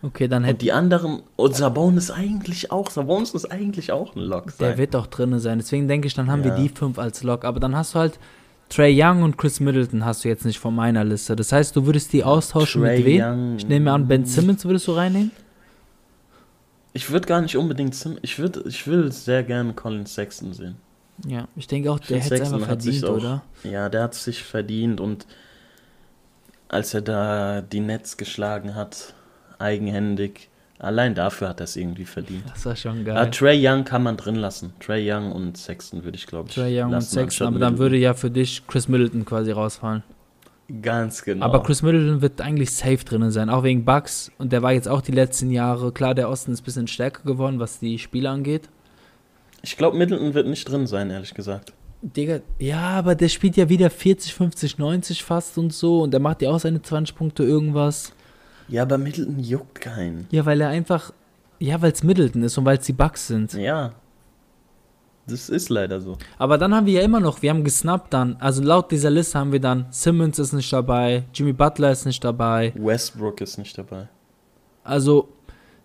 Okay, dann hätte Und die anderen, und Sabonis eigentlich auch, Sabonis ist eigentlich auch ein Lock. Der sein. wird doch drin sein. Deswegen denke ich, dann haben wir Ja. die fünf als Lock. Aber dann hast du halt Trey Young und Chris Middleton hast du jetzt nicht von meiner Liste. Das heißt, du würdest die austauschen Trae mit wem? Young- Ich nehme an, Ben Simmons würdest du reinnehmen? Ich würde gar nicht unbedingt, Sim ich, würd, ich will sehr gerne Colin Sexton sehen. Ja, ich denke auch, Ich der hätte es einfach hat sich verdient, auch- oder? Ja, der hat sich verdient und als er da die Netz geschlagen hat, eigenhändig, Allein dafür hat er es irgendwie verdient. Das war schon geil. Trey Young kann man drin lassen. Trey Young und Sexton würde ich, glaube ich, Trae Young und lassen, Sexton, anstatt aber dann Middleton. würde ja für dich Chris Middleton quasi rausfallen. Ganz genau. Aber Chris Middleton wird eigentlich safe drinnen sein, auch wegen Bucks. Und der war jetzt auch die letzten Jahre. Klar, der Osten ist ein bisschen stärker geworden, was die Spiele angeht. ich glaube, Middleton wird nicht drin sein, ehrlich gesagt. Digga, ja, aber der spielt ja wieder 40, 50, 90 fast und so. Und der macht ja auch seine 20 Punkte irgendwas. Ja, aber Middleton juckt keinen. Ja, weil er einfach. Ja, weil es Middleton ist und weil es die Bucks sind. Ja. Das ist leider so. Aber dann haben wir ja immer noch, wir haben gesnappt dann. Also laut dieser Liste haben wir dann Simmons ist nicht dabei, Jimmy Butler ist nicht dabei. Westbrook ist nicht dabei. Also,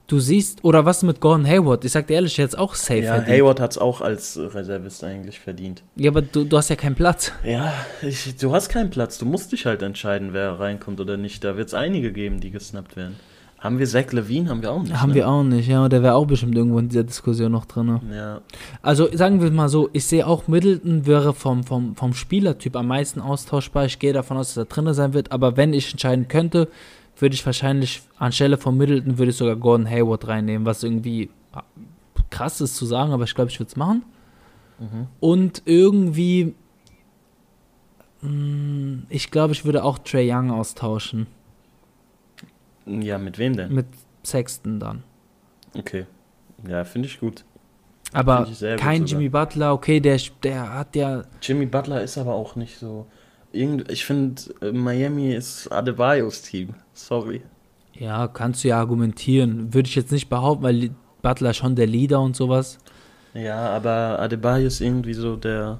du siehst, oder was mit Gordon Hayward? Ich sag dir ehrlich, jetzt auch safe Ja, verdient. Hayward hat es auch als Reservist eigentlich verdient. Ja, aber du, du hast ja keinen Platz. Ja, ich, du hast keinen Platz. Du musst dich halt entscheiden, wer reinkommt oder nicht. Da wird es einige geben, die gesnappt werden. Haben wir Zach Levine? Haben wir auch nicht. haben ne? wir auch nicht, ja. Der wäre auch bestimmt irgendwo in dieser Diskussion noch drin. Ja, Also sagen wir mal so, ich sehe auch Middleton wäre vom, vom, vom Spielertyp am meisten austauschbar. Ich gehe davon aus, dass er drin sein wird. Aber wenn ich entscheiden könnte, würde ich wahrscheinlich anstelle von Middleton würde ich sogar Gordon Hayward reinnehmen, was irgendwie ah, krass ist zu sagen, aber ich glaube, ich würde es machen. Mhm. Und irgendwie, mh, ich glaube, ich würde auch Trey Young austauschen ja mit wem denn? mit Sexton dann. Okay. Ja, finde ich gut. Aber ich kein. Jimmy Butler, okay, der, der hat ja Jimmy Butler ist aber auch nicht so. Irgend, ich finde, äh, Miami ist Adebayos Team. Sorry. Ja, kannst du ja argumentieren. Würde ich jetzt nicht behaupten, weil Butler schon der Leader und sowas. Ja, aber Adebayo ist irgendwie so der.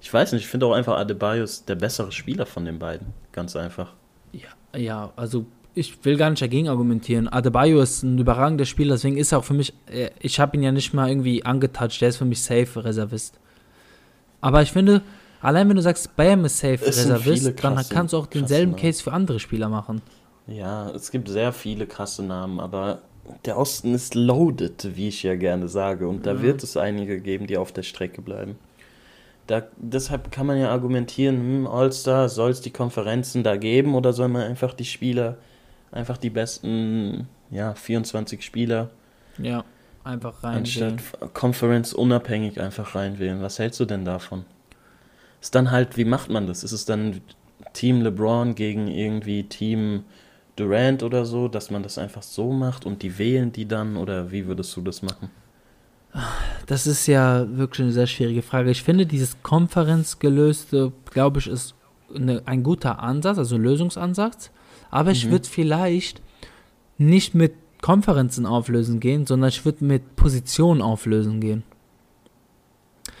Ich weiß nicht, ich finde auch einfach Adebayo ist der bessere Spieler von den beiden. Ganz einfach. Ja, ja, also ich will gar nicht dagegen argumentieren. Adebayo ist ein überragender Spieler, deswegen ist er auch für mich, äh, ich habe ihn ja nicht mal irgendwie angetouched, der ist für mich safe Reservist. Aber ich finde, allein wenn du sagst, Bam ist safe Es Reservist, viele dann krasse- kannst du auch krasse denselben Namen. Case für andere Spieler machen. Ja, es gibt sehr viele krasse Namen, aber der Osten ist loaded, wie ich ja gerne sage. Und da Mhm. wird es einige geben, die auf der Strecke bleiben. Da, deshalb kann man ja argumentieren, hm, All-Star, soll es die Konferenzen da geben oder soll man einfach die Spieler, einfach die besten, ja, 24 Spieler, Ja, einfach rein. anstatt Conference unabhängig einfach reinwählen? Was hältst du denn davon? Ist dann halt, wie macht man das? Ist es dann Team LeBron gegen irgendwie Team Durant oder so, dass man das einfach so macht und die wählen die dann oder wie würdest du das machen? Das ist ja wirklich eine sehr schwierige Frage. Ich finde, dieses Konferenzgelöste, glaube ich, ist eine, ein guter Ansatz, also ein Lösungsansatz. Aber ich Mhm. würde vielleicht nicht mit Konferenzen auflösen gehen, sondern ich würde mit Positionen auflösen gehen.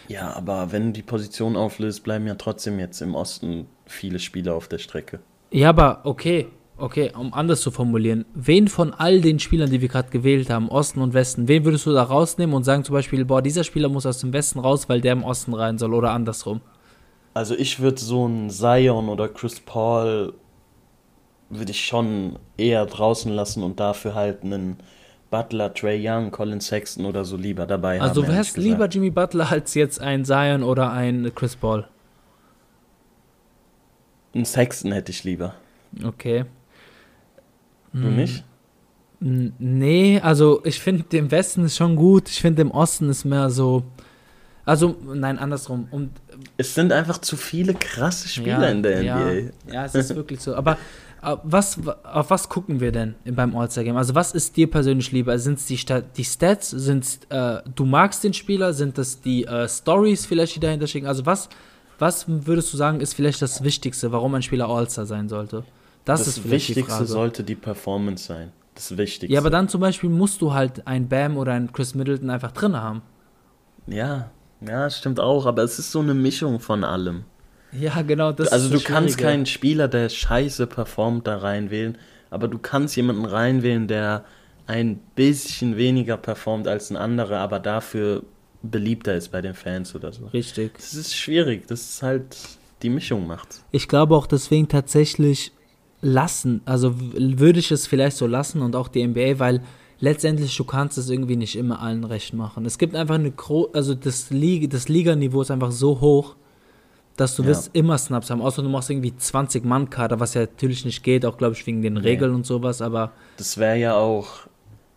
Ja, aber wenn du die Position auflöst, bleiben ja trotzdem jetzt im Osten viele Spieler auf der Strecke. Ja, aber okay, okay, um anders zu formulieren. Wen von all den Spielern, die wir gerade gewählt haben, Osten und Westen, wen würdest du da rausnehmen und sagen zum Beispiel, boah, dieser Spieler muss aus dem Westen raus, weil der im Osten rein soll oder andersrum? Also ich würde so einen Zion oder Chris Paul würde ich schon eher draußen lassen und dafür halt einen Butler, Trey Young, Colin Sexton oder so lieber dabei Also haben. du ehrlich wärst lieber Jimmy Butler als jetzt ein Zion oder ein Chris Paul. Einen Sexton hätte ich lieber. Okay. Du Hm, nicht? Nee, also ich finde, im Westen ist schon gut. Ich finde, im Osten ist mehr so. Also, nein, andersrum. Und, Es sind einfach zu viele krasse Spieler ja, in der ja, NBA. Ja, es ist wirklich so. Aber was, auf was gucken wir denn beim All-Star-Game? Also, was ist dir persönlich lieber? Sind es die, die Stats? Sind äh, du magst den Spieler? Sind es die äh, Stories vielleicht, die dahinter stecken? Also, was, was würdest du sagen, ist vielleicht das Wichtigste, warum ein Spieler All-Star sein sollte? Das, Das, ist vielleicht die Wichtigste Frage. sollte die Performance sein. Das Wichtigste. Ja, aber dann zum Beispiel musst du halt ein Bam oder ein Chris Middleton einfach drin haben. Ja, ja, stimmt auch, aber es ist so eine Mischung von allem. Ja, genau, das also du kannst keinen Spieler, der scheiße performt, da reinwählen, aber du kannst jemanden reinwählen, der ein bisschen weniger performt als ein anderer, aber dafür beliebter ist bei den Fans oder so. Richtig. Das ist schwierig, das ist halt die Mischung macht. Ich glaube auch deswegen tatsächlich lassen. Also würde ich es vielleicht so lassen und auch die NBA, weil letztendlich du kannst es irgendwie nicht immer allen recht machen. Es gibt einfach eine Gro also das, Liga, das Liganiveau ist einfach so hoch, dass du Ja. wirst immer Snaps haben, außer du machst irgendwie 20 Mann Kader, was ja natürlich nicht geht, auch glaube ich wegen den Nee. Regeln und sowas, aber Das wäre ja auch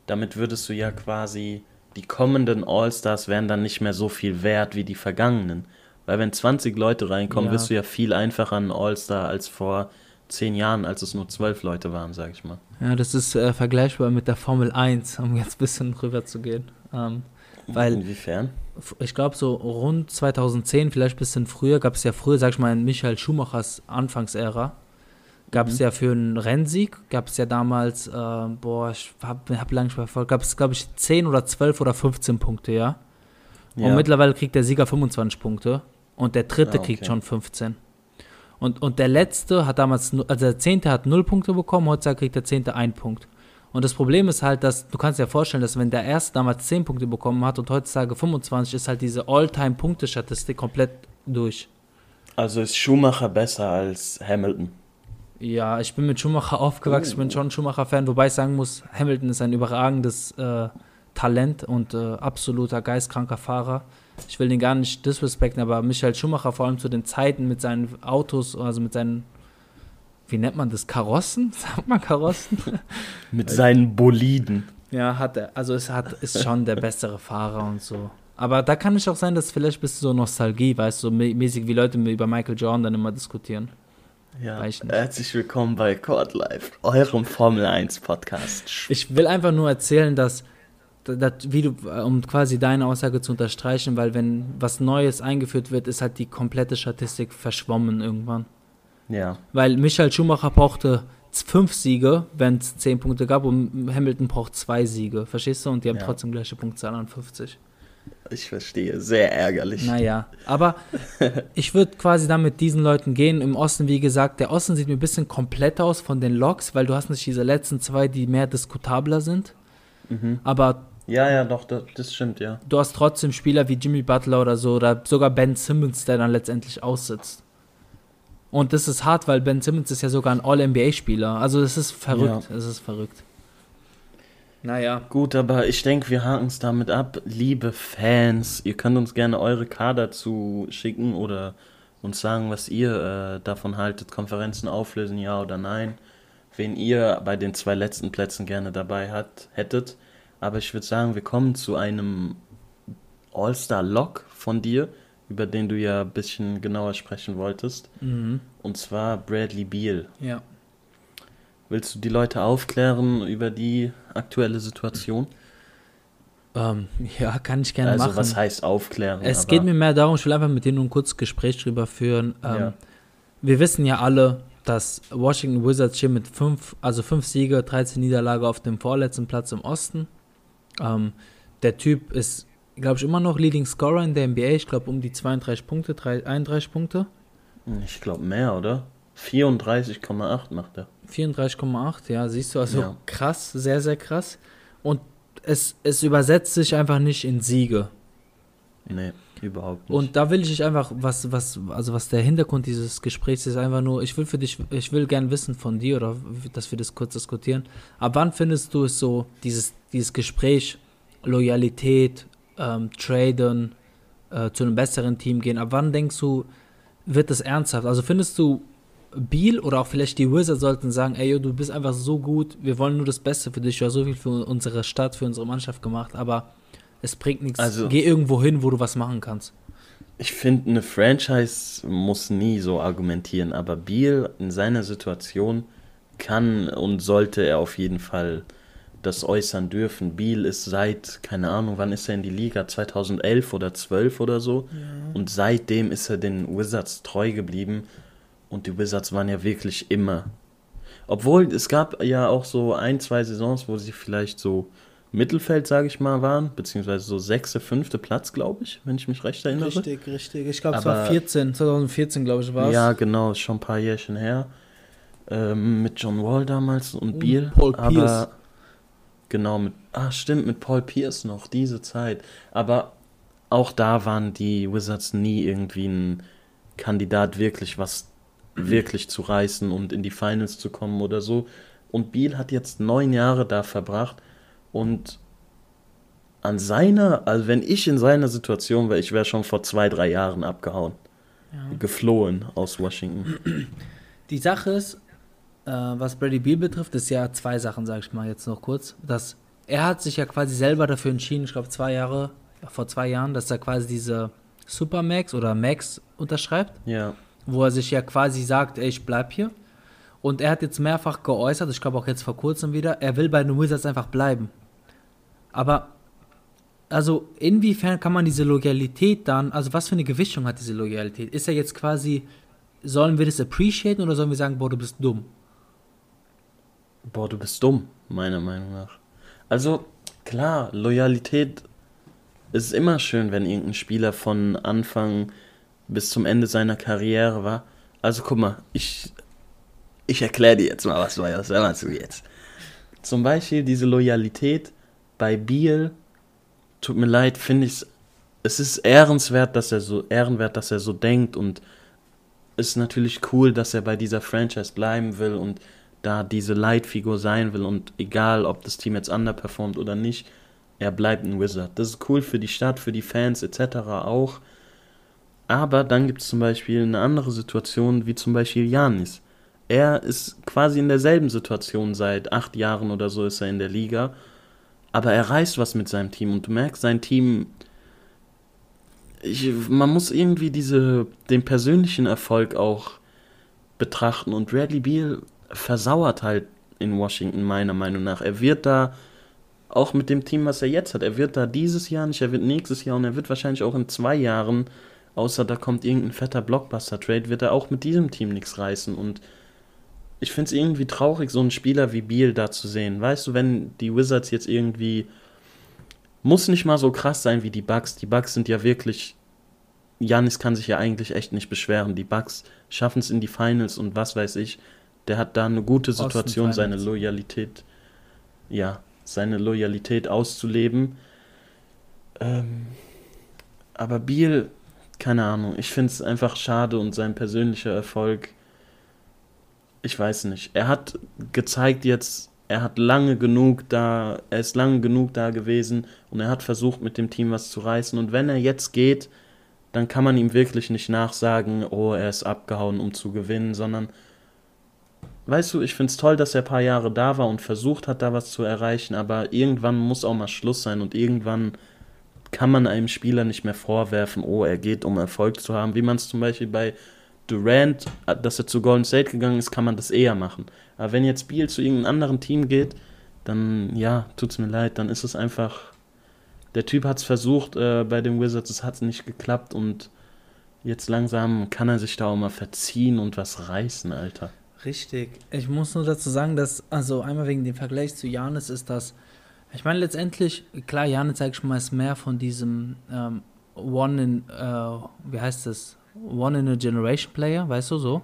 damit würdest du ja quasi, die kommenden All-Stars wären dann nicht mehr so viel wert wie die vergangenen. Weil wenn 20 Leute reinkommen, Ja. wirst du ja viel einfacher ein All-Star als vor zehn Jahren, als es nur zwölf Leute waren, sag ich mal. Ja, das ist äh, vergleichbar mit der Formel 1, um jetzt ein bisschen rüber zu gehen. Ähm, weil Inwiefern? ich glaube, so rund 2010, vielleicht ein bisschen früher, gab es ja früher, sag ich mal, in Michael Schumachers Anfangsära, gab es Mhm. ja für einen Rennsieg, gab es ja damals, äh, boah, ich habe hab lange nicht mehr verfolgt, gab es, glaube ich, 10 oder 12 oder 15 Punkte, ja? Und mittlerweile kriegt der Sieger 25 Punkte und der dritte Ah, kriegt okay. schon 15. Und, und der letzte hat damals, also der zehnte hat 0 Punkte bekommen, heutzutage kriegt der zehnte 1 Punkt. Und das Problem ist halt, dass du kannst dir vorstellen, dass wenn der erste damals 10 Punkte bekommen hat und heutzutage 25, ist halt diese All-Time-Punkte-Statistik komplett durch. Also ist Schumacher besser als Hamilton. Ja, ich bin mit Schumacher aufgewachsen, ich bin schon Schumacher-Fan, wobei ich sagen muss, Hamilton ist ein überragendes äh, Talent und äh, absoluter geistkranker Fahrer. Ich will den gar nicht disrespekten, aber Michael Schumacher vor allem zu den Zeiten mit seinen Autos, also mit seinen, wie nennt man das, Karossen? Sagt man Karossen? Mit seinen Boliden. ja, hat er, also es hat, ist schon der bessere Fahrer und so. Aber da kann es auch sein, dass vielleicht ein bisschen so Nostalgie, weißt du, so mä- mäßig wie Leute über Michael Jordan dann immer diskutieren. Ja. Herzlich willkommen bei Court Life, eurem Formel 1 Podcast. Ich will einfach nur erzählen, dass, dass wie du, äh, um quasi deine Aussage zu unterstreichen, weil wenn was Neues eingeführt wird, ist halt die komplette Statistik verschwommen irgendwann. Ja. Weil Michael Schumacher brauchte fünf Siege, wenn es zehn Punkte gab, und Hamilton braucht zwei Siege, verstehst du? Und die haben Ja. trotzdem gleiche Punktzahl an 50. Ich verstehe, sehr ärgerlich. Naja, aber ich würde quasi dann mit diesen Leuten gehen. Im Osten, wie gesagt, der Osten sieht mir ein bisschen komplett aus von den Loks, weil du hast nicht diese letzten zwei, die mehr diskutabler sind. Mhm. Aber Ja, ja, doch, das, das stimmt, ja. du hast trotzdem Spieler wie Jimmy Butler oder so oder sogar Ben Simmons, der dann letztendlich aussitzt. Und das ist hart, weil Ben Simmons ist ja sogar ein All-NBA-Spieler. Also das ist verrückt. Es ist verrückt. Naja. Gut, aber ich denke, wir haken es damit ab. Liebe Fans, ihr könnt uns gerne eure Kader zu schicken oder uns sagen, was ihr äh, davon haltet. Konferenzen auflösen, ja oder nein. Wen ihr bei den zwei letzten Plätzen gerne dabei hat, hättet. Aber ich würde sagen, wir kommen zu einem All-Star-Lock von dir, über den du ja ein bisschen genauer sprechen wolltest. Mhm. Und zwar Bradley Beal. Ja. Willst du die Leute aufklären über die aktuelle Situation? Ähm, ja, kann ich gerne also machen. was heißt aufklären? Es geht mir mehr darum, ich will einfach mit denen nur ein kurzes Gespräch drüber führen. Ähm, Ja. Wir wissen ja alle, dass Washington Wizards hier mit fünf, also fünf Siege, 13 Niederlage auf dem vorletzten Platz im Osten. Ähm, der Typ ist, glaube ich, immer noch Leading Scorer in der NBA. Ich glaube, um die 32 Punkte, drei- 31 Punkte. Ich glaube mehr, oder? 34,8 macht er. 34,8, ja, siehst du, also Ja. krass, sehr, sehr krass. Und es, es übersetzt sich einfach nicht in Siege. Nee, überhaupt nicht. Und da will ich einfach, was, was, also was der Hintergrund dieses Gesprächs ist, einfach nur, ich will für dich, ich will gern wissen von dir oder dass wir das kurz diskutieren. Ab wann findest du es so, dieses, dieses Gespräch, Loyalität, ähm, Traden, äh, zu einem besseren Team gehen, ab wann denkst du, wird das ernsthaft? Also findest du, Beal oder auch vielleicht die Wizards sollten sagen, ey, du bist einfach so gut, wir wollen nur das Beste für dich, du hast so viel für unsere Stadt, für unsere Mannschaft gemacht, aber es bringt nichts. Also- Geh irgendwo hin, wo du was machen kannst. Ich finde, eine Franchise muss nie so argumentieren, aber Beal in seiner Situation kann und sollte er auf jeden Fall das äußern dürfen. Beal ist seit, keine Ahnung, wann ist er in die Liga? 2011 oder 12 oder so. Und seitdem ist er den Wizards treu geblieben. Und die Wizards waren ja wirklich immer. Obwohl es gab ja auch so ein, zwei Saisons, wo sie vielleicht so Mittelfeld, sage ich mal, waren, beziehungsweise so sechste, fünfte Platz, glaube ich, wenn ich mich recht erinnere. Richtig, richtig. Ich glaube, es Aber- war 14, 2014, glaube ich, war es. Ja, genau, ist schon ein paar Jährchen her. Ähm, mit John Wall damals und Und Beal. Paul aber Pierce. Genau, mit, ah, stimmt, mit Paul Pierce noch, diese Zeit. Aber auch da waren die Wizards nie irgendwie ein Kandidat, wirklich was wirklich zu reißen und in die Finals zu kommen oder so. Und Beal hat jetzt neun Jahre da verbracht und an seiner, also wenn ich in seiner Situation wäre, ich wäre schon vor zwei, drei Jahren abgehauen. Geflohen aus Washington. Die Sache ist, äh, was Brady Beal betrifft, ist ja zwei Sachen, sage ich mal jetzt noch kurz. Dass er hat sich ja quasi selber dafür entschieden, ich glaube zwei Jahre, vor zwei Jahren, dass er quasi diese Supermax oder Max unterschreibt. Ja. Wo er sich ja quasi sagt, ey, ich bleib hier. Und er hat jetzt mehrfach geäußert, ich glaube auch jetzt vor kurzem wieder, er will bei den Wizards einfach bleiben. Aber, also, inwiefern kann man diese Loyalität dann, also was für eine Gewichtung hat diese Loyalität? Ist er jetzt quasi, sollen wir das appreciaten oder sollen wir sagen, boah, du bist dumm? Boah, du bist dumm, meiner Meinung nach. Also, klar, Loyalität ist immer schön, wenn irgendein Spieler von Anfang bis zum Ende seiner Karriere war. Also guck mal, ich, ich erkläre dir jetzt mal, was du, was meinst du jetzt? Zum Beispiel diese Loyalität bei Biel, tut mir leid, finde ich es ist ehrenswert, dass er so ehrenwert, dass er so denkt und ist natürlich cool, dass er bei dieser Franchise bleiben will und da diese Leitfigur sein will und egal, ob das Team jetzt underperformt oder nicht, er bleibt ein Wizard. Das ist cool für die Stadt, für die Fans etc. auch. Aber dann gibt es zum Beispiel eine andere Situation, wie zum Beispiel Janis. Er ist quasi in derselben Situation seit acht Jahren oder so ist er in der Liga. Aber er reißt was mit seinem Team und du merkst, sein Team. Ich, man muss irgendwie diese, den persönlichen Erfolg auch betrachten. Und Bradley Beal versauert halt in Washington, meiner Meinung nach. Er wird da, auch mit dem Team, was er jetzt hat, er wird da dieses Jahr nicht, er wird nächstes Jahr und er wird wahrscheinlich auch in zwei Jahren, außer da kommt irgendein fetter Blockbuster-Trade, wird er auch mit diesem Team nichts reißen. Und ich finde es irgendwie traurig, so einen Spieler wie Beal da zu sehen. Weißt du, wenn die Wizards jetzt irgendwie. Muss nicht mal so krass sein wie die Bucks. Die Bucks sind ja wirklich. Janis kann sich ja eigentlich echt nicht beschweren. Die Bucks schaffen es in die Finals und was weiß ich der hat da eine gute Situation, seine Loyalität, ja, seine Loyalität auszuleben. Ähm, aber Biel, keine Ahnung, ich finde es einfach schade und sein persönlicher Erfolg, ich weiß nicht. Er hat gezeigt jetzt, er hat lange genug da, er ist lange genug da gewesen und er hat versucht mit dem Team was zu reißen und wenn er jetzt geht, dann kann man ihm wirklich nicht nachsagen, oh, er ist abgehauen, um zu gewinnen, sondern weißt du, ich finde es toll, dass er ein paar Jahre da war und versucht hat, da was zu erreichen, aber irgendwann muss auch mal Schluss sein und irgendwann kann man einem Spieler nicht mehr vorwerfen, oh, er geht, um Erfolg zu haben. Wie man es zum Beispiel bei Durant, dass er zu Golden State gegangen ist, kann man das eher machen. Aber wenn jetzt Beal zu irgendeinem anderen Team geht, dann, ja, tut's mir leid, dann ist es einfach. Der Typ hat es versucht äh, bei den Wizards, es hat nicht geklappt und jetzt langsam kann er sich da auch mal verziehen und was reißen, Alter. Richtig. Ich muss nur dazu sagen, dass, also einmal wegen dem Vergleich zu Janis ist das, ich meine letztendlich, klar, Janis, sag ich mal, ist mehr von diesem ähm, One in, äh, wie heißt das? One in a Generation Player, weißt du so?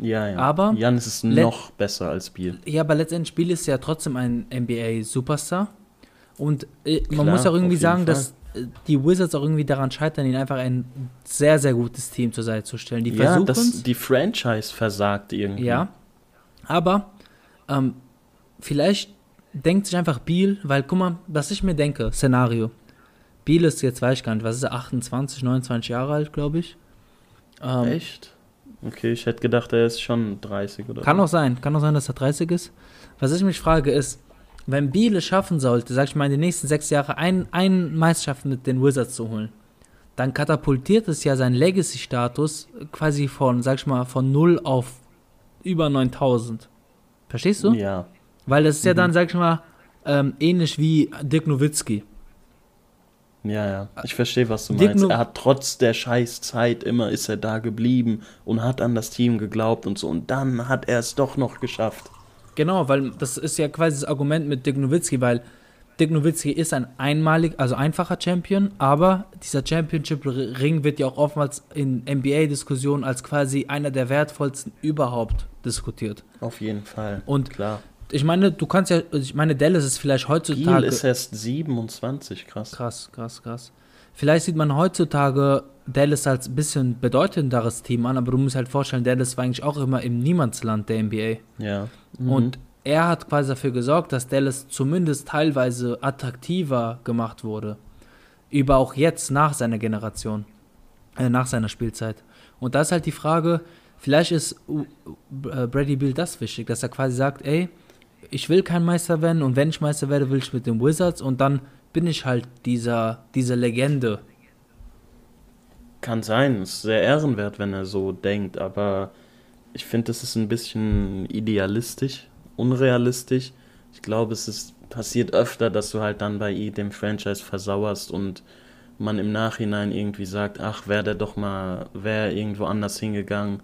Ja, ja. Aber Janis ist noch besser als Biel. Ja, aber letztendlich Biel ist ja trotzdem ein NBA-Superstar. Und äh, man muss auch irgendwie sagen, Fall. dass äh, die Wizards auch irgendwie daran scheitern, ihnen einfach ein sehr, sehr gutes Team zur Seite zu stellen. Die ja, das, die Franchise versagt irgendwie. Ja, aber ähm, vielleicht denkt sich einfach Biel, weil guck mal, was ich mir denke, Szenario. Biel ist jetzt, weiß ich gar nicht, was ist er, 28, 29 Jahre alt, glaube ich. Ähm, Echt? Okay, ich hätte gedacht, er ist schon 30 oder Kann so. auch sein, kann auch sein, dass er 30 ist. Was ich mich frage ist, wenn Biele schaffen sollte, sag ich mal, in den nächsten sechs Jahren ein, ein Meisterschaft mit den Wizards zu holen, dann katapultiert es ja seinen Legacy-Status quasi von, sag ich mal, von 0 auf über 9000. Verstehst du? Ja. Weil das ist mhm. ja dann, sag ich mal, ähm, ähnlich wie Dirk Nowitzki. Ja, ja. Ich verstehe, was du Dirk meinst. Er hat trotz der Scheißzeit immer ist er da geblieben und hat an das Team geglaubt und so. Und dann hat er es doch noch geschafft. Genau, weil das ist ja quasi das Argument mit Dirk Nowitzki, weil Dirk Nowitzki ist ein einmalig, also einfacher Champion, aber dieser Championship-Ring wird ja auch oftmals in NBA-Diskussionen als quasi einer der wertvollsten überhaupt diskutiert. Auf jeden Fall. Und klar. Ich meine, du kannst ja, ich meine, Dallas ist vielleicht heutzutage. Giel ist erst 27, krass. Krass, krass, krass. Vielleicht sieht man heutzutage Dallas als ein bisschen bedeutenderes Team an, aber du musst halt vorstellen, Dallas war eigentlich auch immer im Niemandsland der NBA. Ja. Mhm. Und er hat quasi dafür gesorgt, dass Dallas zumindest teilweise attraktiver gemacht wurde. Über auch jetzt nach seiner Generation, äh, nach seiner Spielzeit. Und da ist halt die Frage, vielleicht ist äh, Brady Bill das wichtig, dass er quasi sagt, ey, ich will kein Meister werden und wenn ich Meister werde, will ich mit den Wizards und dann bin ich halt dieser, diese Legende. Kann sein, ist sehr ehrenwert, wenn er so denkt, aber ich finde, das ist ein bisschen idealistisch, unrealistisch. Ich glaube, es ist passiert öfter, dass du halt dann bei dem Franchise versauerst und man im Nachhinein irgendwie sagt, ach, wäre der doch mal, wäre irgendwo anders hingegangen.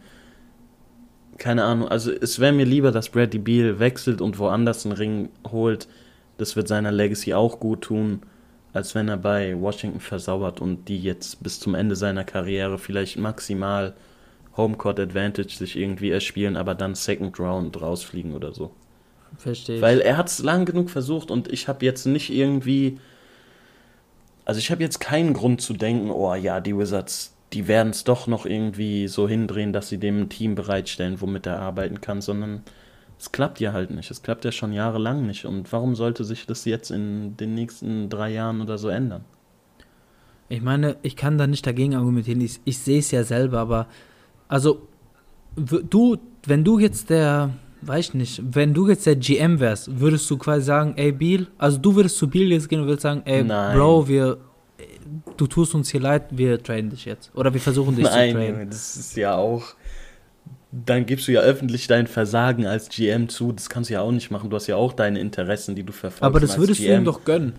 Keine Ahnung, also es wäre mir lieber, dass Bradley Beal wechselt und woanders einen Ring holt. Das wird seiner Legacy auch gut tun, als wenn er bei Washington versauert und die jetzt bis zum Ende seiner Karriere vielleicht maximal Homecourt Advantage sich irgendwie erspielen, aber dann Second Round rausfliegen oder so. Verstehe ich. Weil er hat es lang genug versucht und ich habe jetzt nicht irgendwie also ich habe jetzt keinen Grund zu denken, oh ja, die Wizards, die werden es doch noch irgendwie so hindrehen, dass sie dem ein Team bereitstellen, womit er arbeiten kann, sondern es klappt ja halt nicht. Es klappt ja schon jahrelang nicht. Und warum sollte sich das jetzt in den nächsten drei Jahren oder so ändern? Ich meine, ich kann da nicht dagegen argumentieren. Ich, ich sehe es ja selber, aber also du, wenn du jetzt der, weiß ich nicht, wenn du jetzt der GM wärst, würdest du quasi sagen, ey Biel, also du würdest zu Biel jetzt gehen und würdest sagen, ey Nein. Bro, wir, du tust uns hier leid, wir traden dich jetzt. Oder wir versuchen dich Nein, zu traden. Junge, das ist ja auch. Dann gibst du ja öffentlich dein Versagen als GM zu. Das kannst du ja auch nicht machen. Du hast ja auch deine Interessen, die du verfolgst. Aber das würdest du GM. ihm doch gönnen.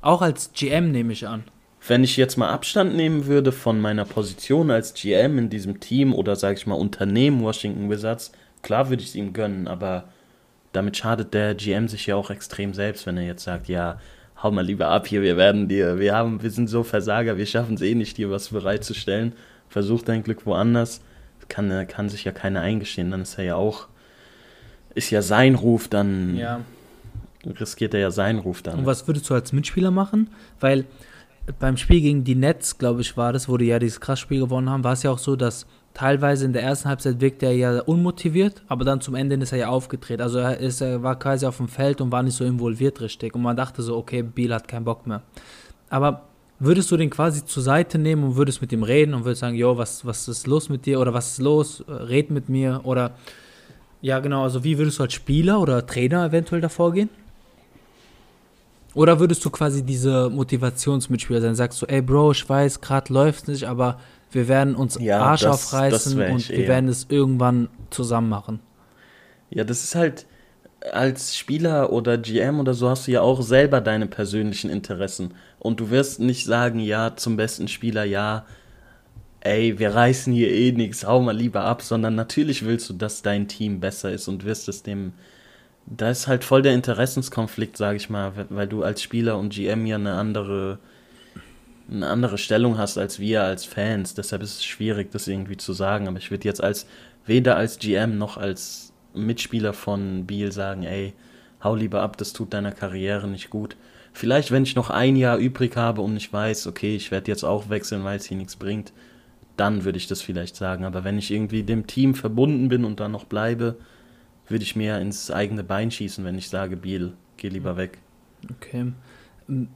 Auch als GM nehme ich an. Wenn ich jetzt mal Abstand nehmen würde von meiner Position als GM in diesem Team oder sage ich mal Unternehmen Washington Wizards, klar würde ich es ihm gönnen, aber damit schadet der GM sich ja auch extrem selbst, wenn er jetzt sagt, ja, hau mal lieber ab hier, wir werden dir, wir haben, wir sind so Versager, wir schaffen es eh nicht, dir was bereitzustellen. Versuch dein Glück woanders. Kann, kann sich ja keiner eingestehen, dann ist er ja auch, ist ja sein Ruf, dann Ja. riskiert er ja seinen Ruf dann. Und was würdest du als Mitspieler machen? Weil beim Spiel gegen die Nets, glaube ich, war das, wo die ja dieses krass Spiel gewonnen haben, war es ja auch so, dass teilweise in der ersten Halbzeit wirkte er ja unmotiviert, aber dann zum Ende ist er ja aufgedreht. Also er, ist, er war quasi auf dem Feld und war nicht so involviert richtig. Und man dachte so, okay, Biel hat keinen Bock mehr. Aber würdest du den quasi zur Seite nehmen und würdest mit ihm reden und würdest sagen, jo, was, was ist los mit dir oder was ist los, red mit mir oder ja genau, also wie würdest du als Spieler oder Trainer eventuell davor gehen? Oder würdest du quasi diese Motivationsmitspieler sein? Sagst du, ey Bro, ich weiß, gerade läuft nicht, aber wir werden uns Ja, Arsch das- aufreißen das und wir eher. werden es irgendwann zusammen machen. Ja, das ist halt, als Spieler oder GM oder so hast du ja auch selber deine persönlichen Interessen. Und du wirst nicht sagen, ja, zum besten Spieler, ja, ey, wir reißen hier eh nichts, hau mal lieber ab, sondern natürlich willst du, dass dein Team besser ist und wirst es dem. Da ist halt voll der Interessenskonflikt, sag ich mal, weil du als Spieler und GM ja eine andere, eine andere Stellung hast als wir als Fans. Deshalb ist es schwierig, das irgendwie zu sagen. Aber ich würde jetzt als weder als GM noch als Mitspieler von Beal sagen, ey, hau lieber ab, das tut deiner Karriere nicht gut. Vielleicht, wenn ich noch ein Jahr übrig habe und ich weiß, okay, ich werde jetzt auch wechseln, weil es hier nichts bringt, dann würde ich das vielleicht sagen. Aber wenn ich irgendwie dem Team verbunden bin und dann noch bleibe, würde ich mir ins eigene Bein schießen, wenn ich sage, Beal, geh lieber weg. Okay.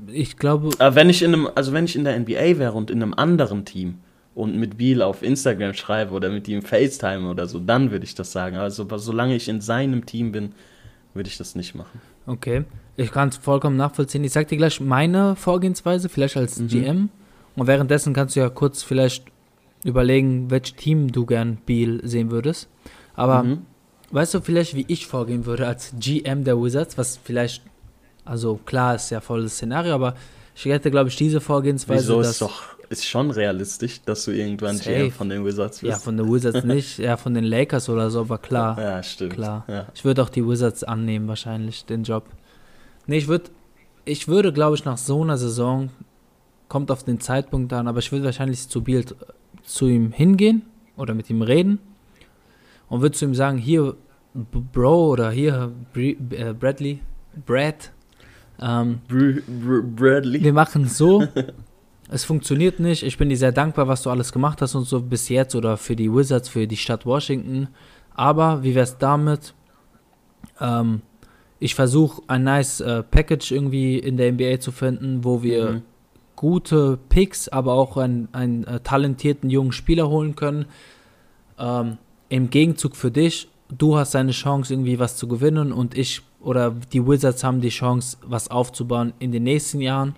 Ich glaube, Aber wenn ich in einem, also wenn ich in der NBA wäre und in einem anderen Team und mit Beal auf Instagram schreibe oder mit ihm FaceTime oder so, dann würde ich das sagen. Also solange ich in seinem Team bin, würde ich das nicht machen. okay. Ich kann es vollkommen nachvollziehen. Ich sag dir gleich meine Vorgehensweise, vielleicht als Mhm. GM. Und währenddessen kannst du ja kurz vielleicht überlegen, welches Team du gern Beal sehen würdest. Aber Mhm. Weißt du vielleicht, wie ich vorgehen würde als GM der Wizards? Was vielleicht, also klar ist ja volles Szenario, aber ich hätte, glaube ich, diese Vorgehensweise, Wieso ist doch ist schon realistisch, dass du irgendwann Safe. GM von den Wizards ja bist. von den Wizards nicht, ja von den Lakers oder so, aber klar. Ja, stimmt. Klar. Ja. Ich würde auch die Wizards annehmen, wahrscheinlich, den Job. Nee, ich würde, ich würde, glaube ich, nach so einer Saison, kommt auf den Zeitpunkt an, aber ich würde wahrscheinlich zu Biel, zu ihm hingehen oder mit ihm reden und würde zu ihm sagen, hier, Bro, oder hier, äh, Bradley, Brad, ähm, Br Br Bradley. wir machen es so. es funktioniert nicht. Ich bin dir sehr dankbar, was du alles gemacht hast und so bis jetzt oder für die Wizards, für die Stadt Washington. Aber wie wär's damit? Ähm, ich versuche ein nice äh, Package irgendwie in der NBA zu finden, wo wir Mhm. gute Picks, aber auch einen, einen äh, talentierten jungen Spieler holen können. Ähm, Im Gegenzug für dich, du hast eine Chance, irgendwie was zu gewinnen und ich oder die Wizards haben die Chance, was aufzubauen in den nächsten Jahren.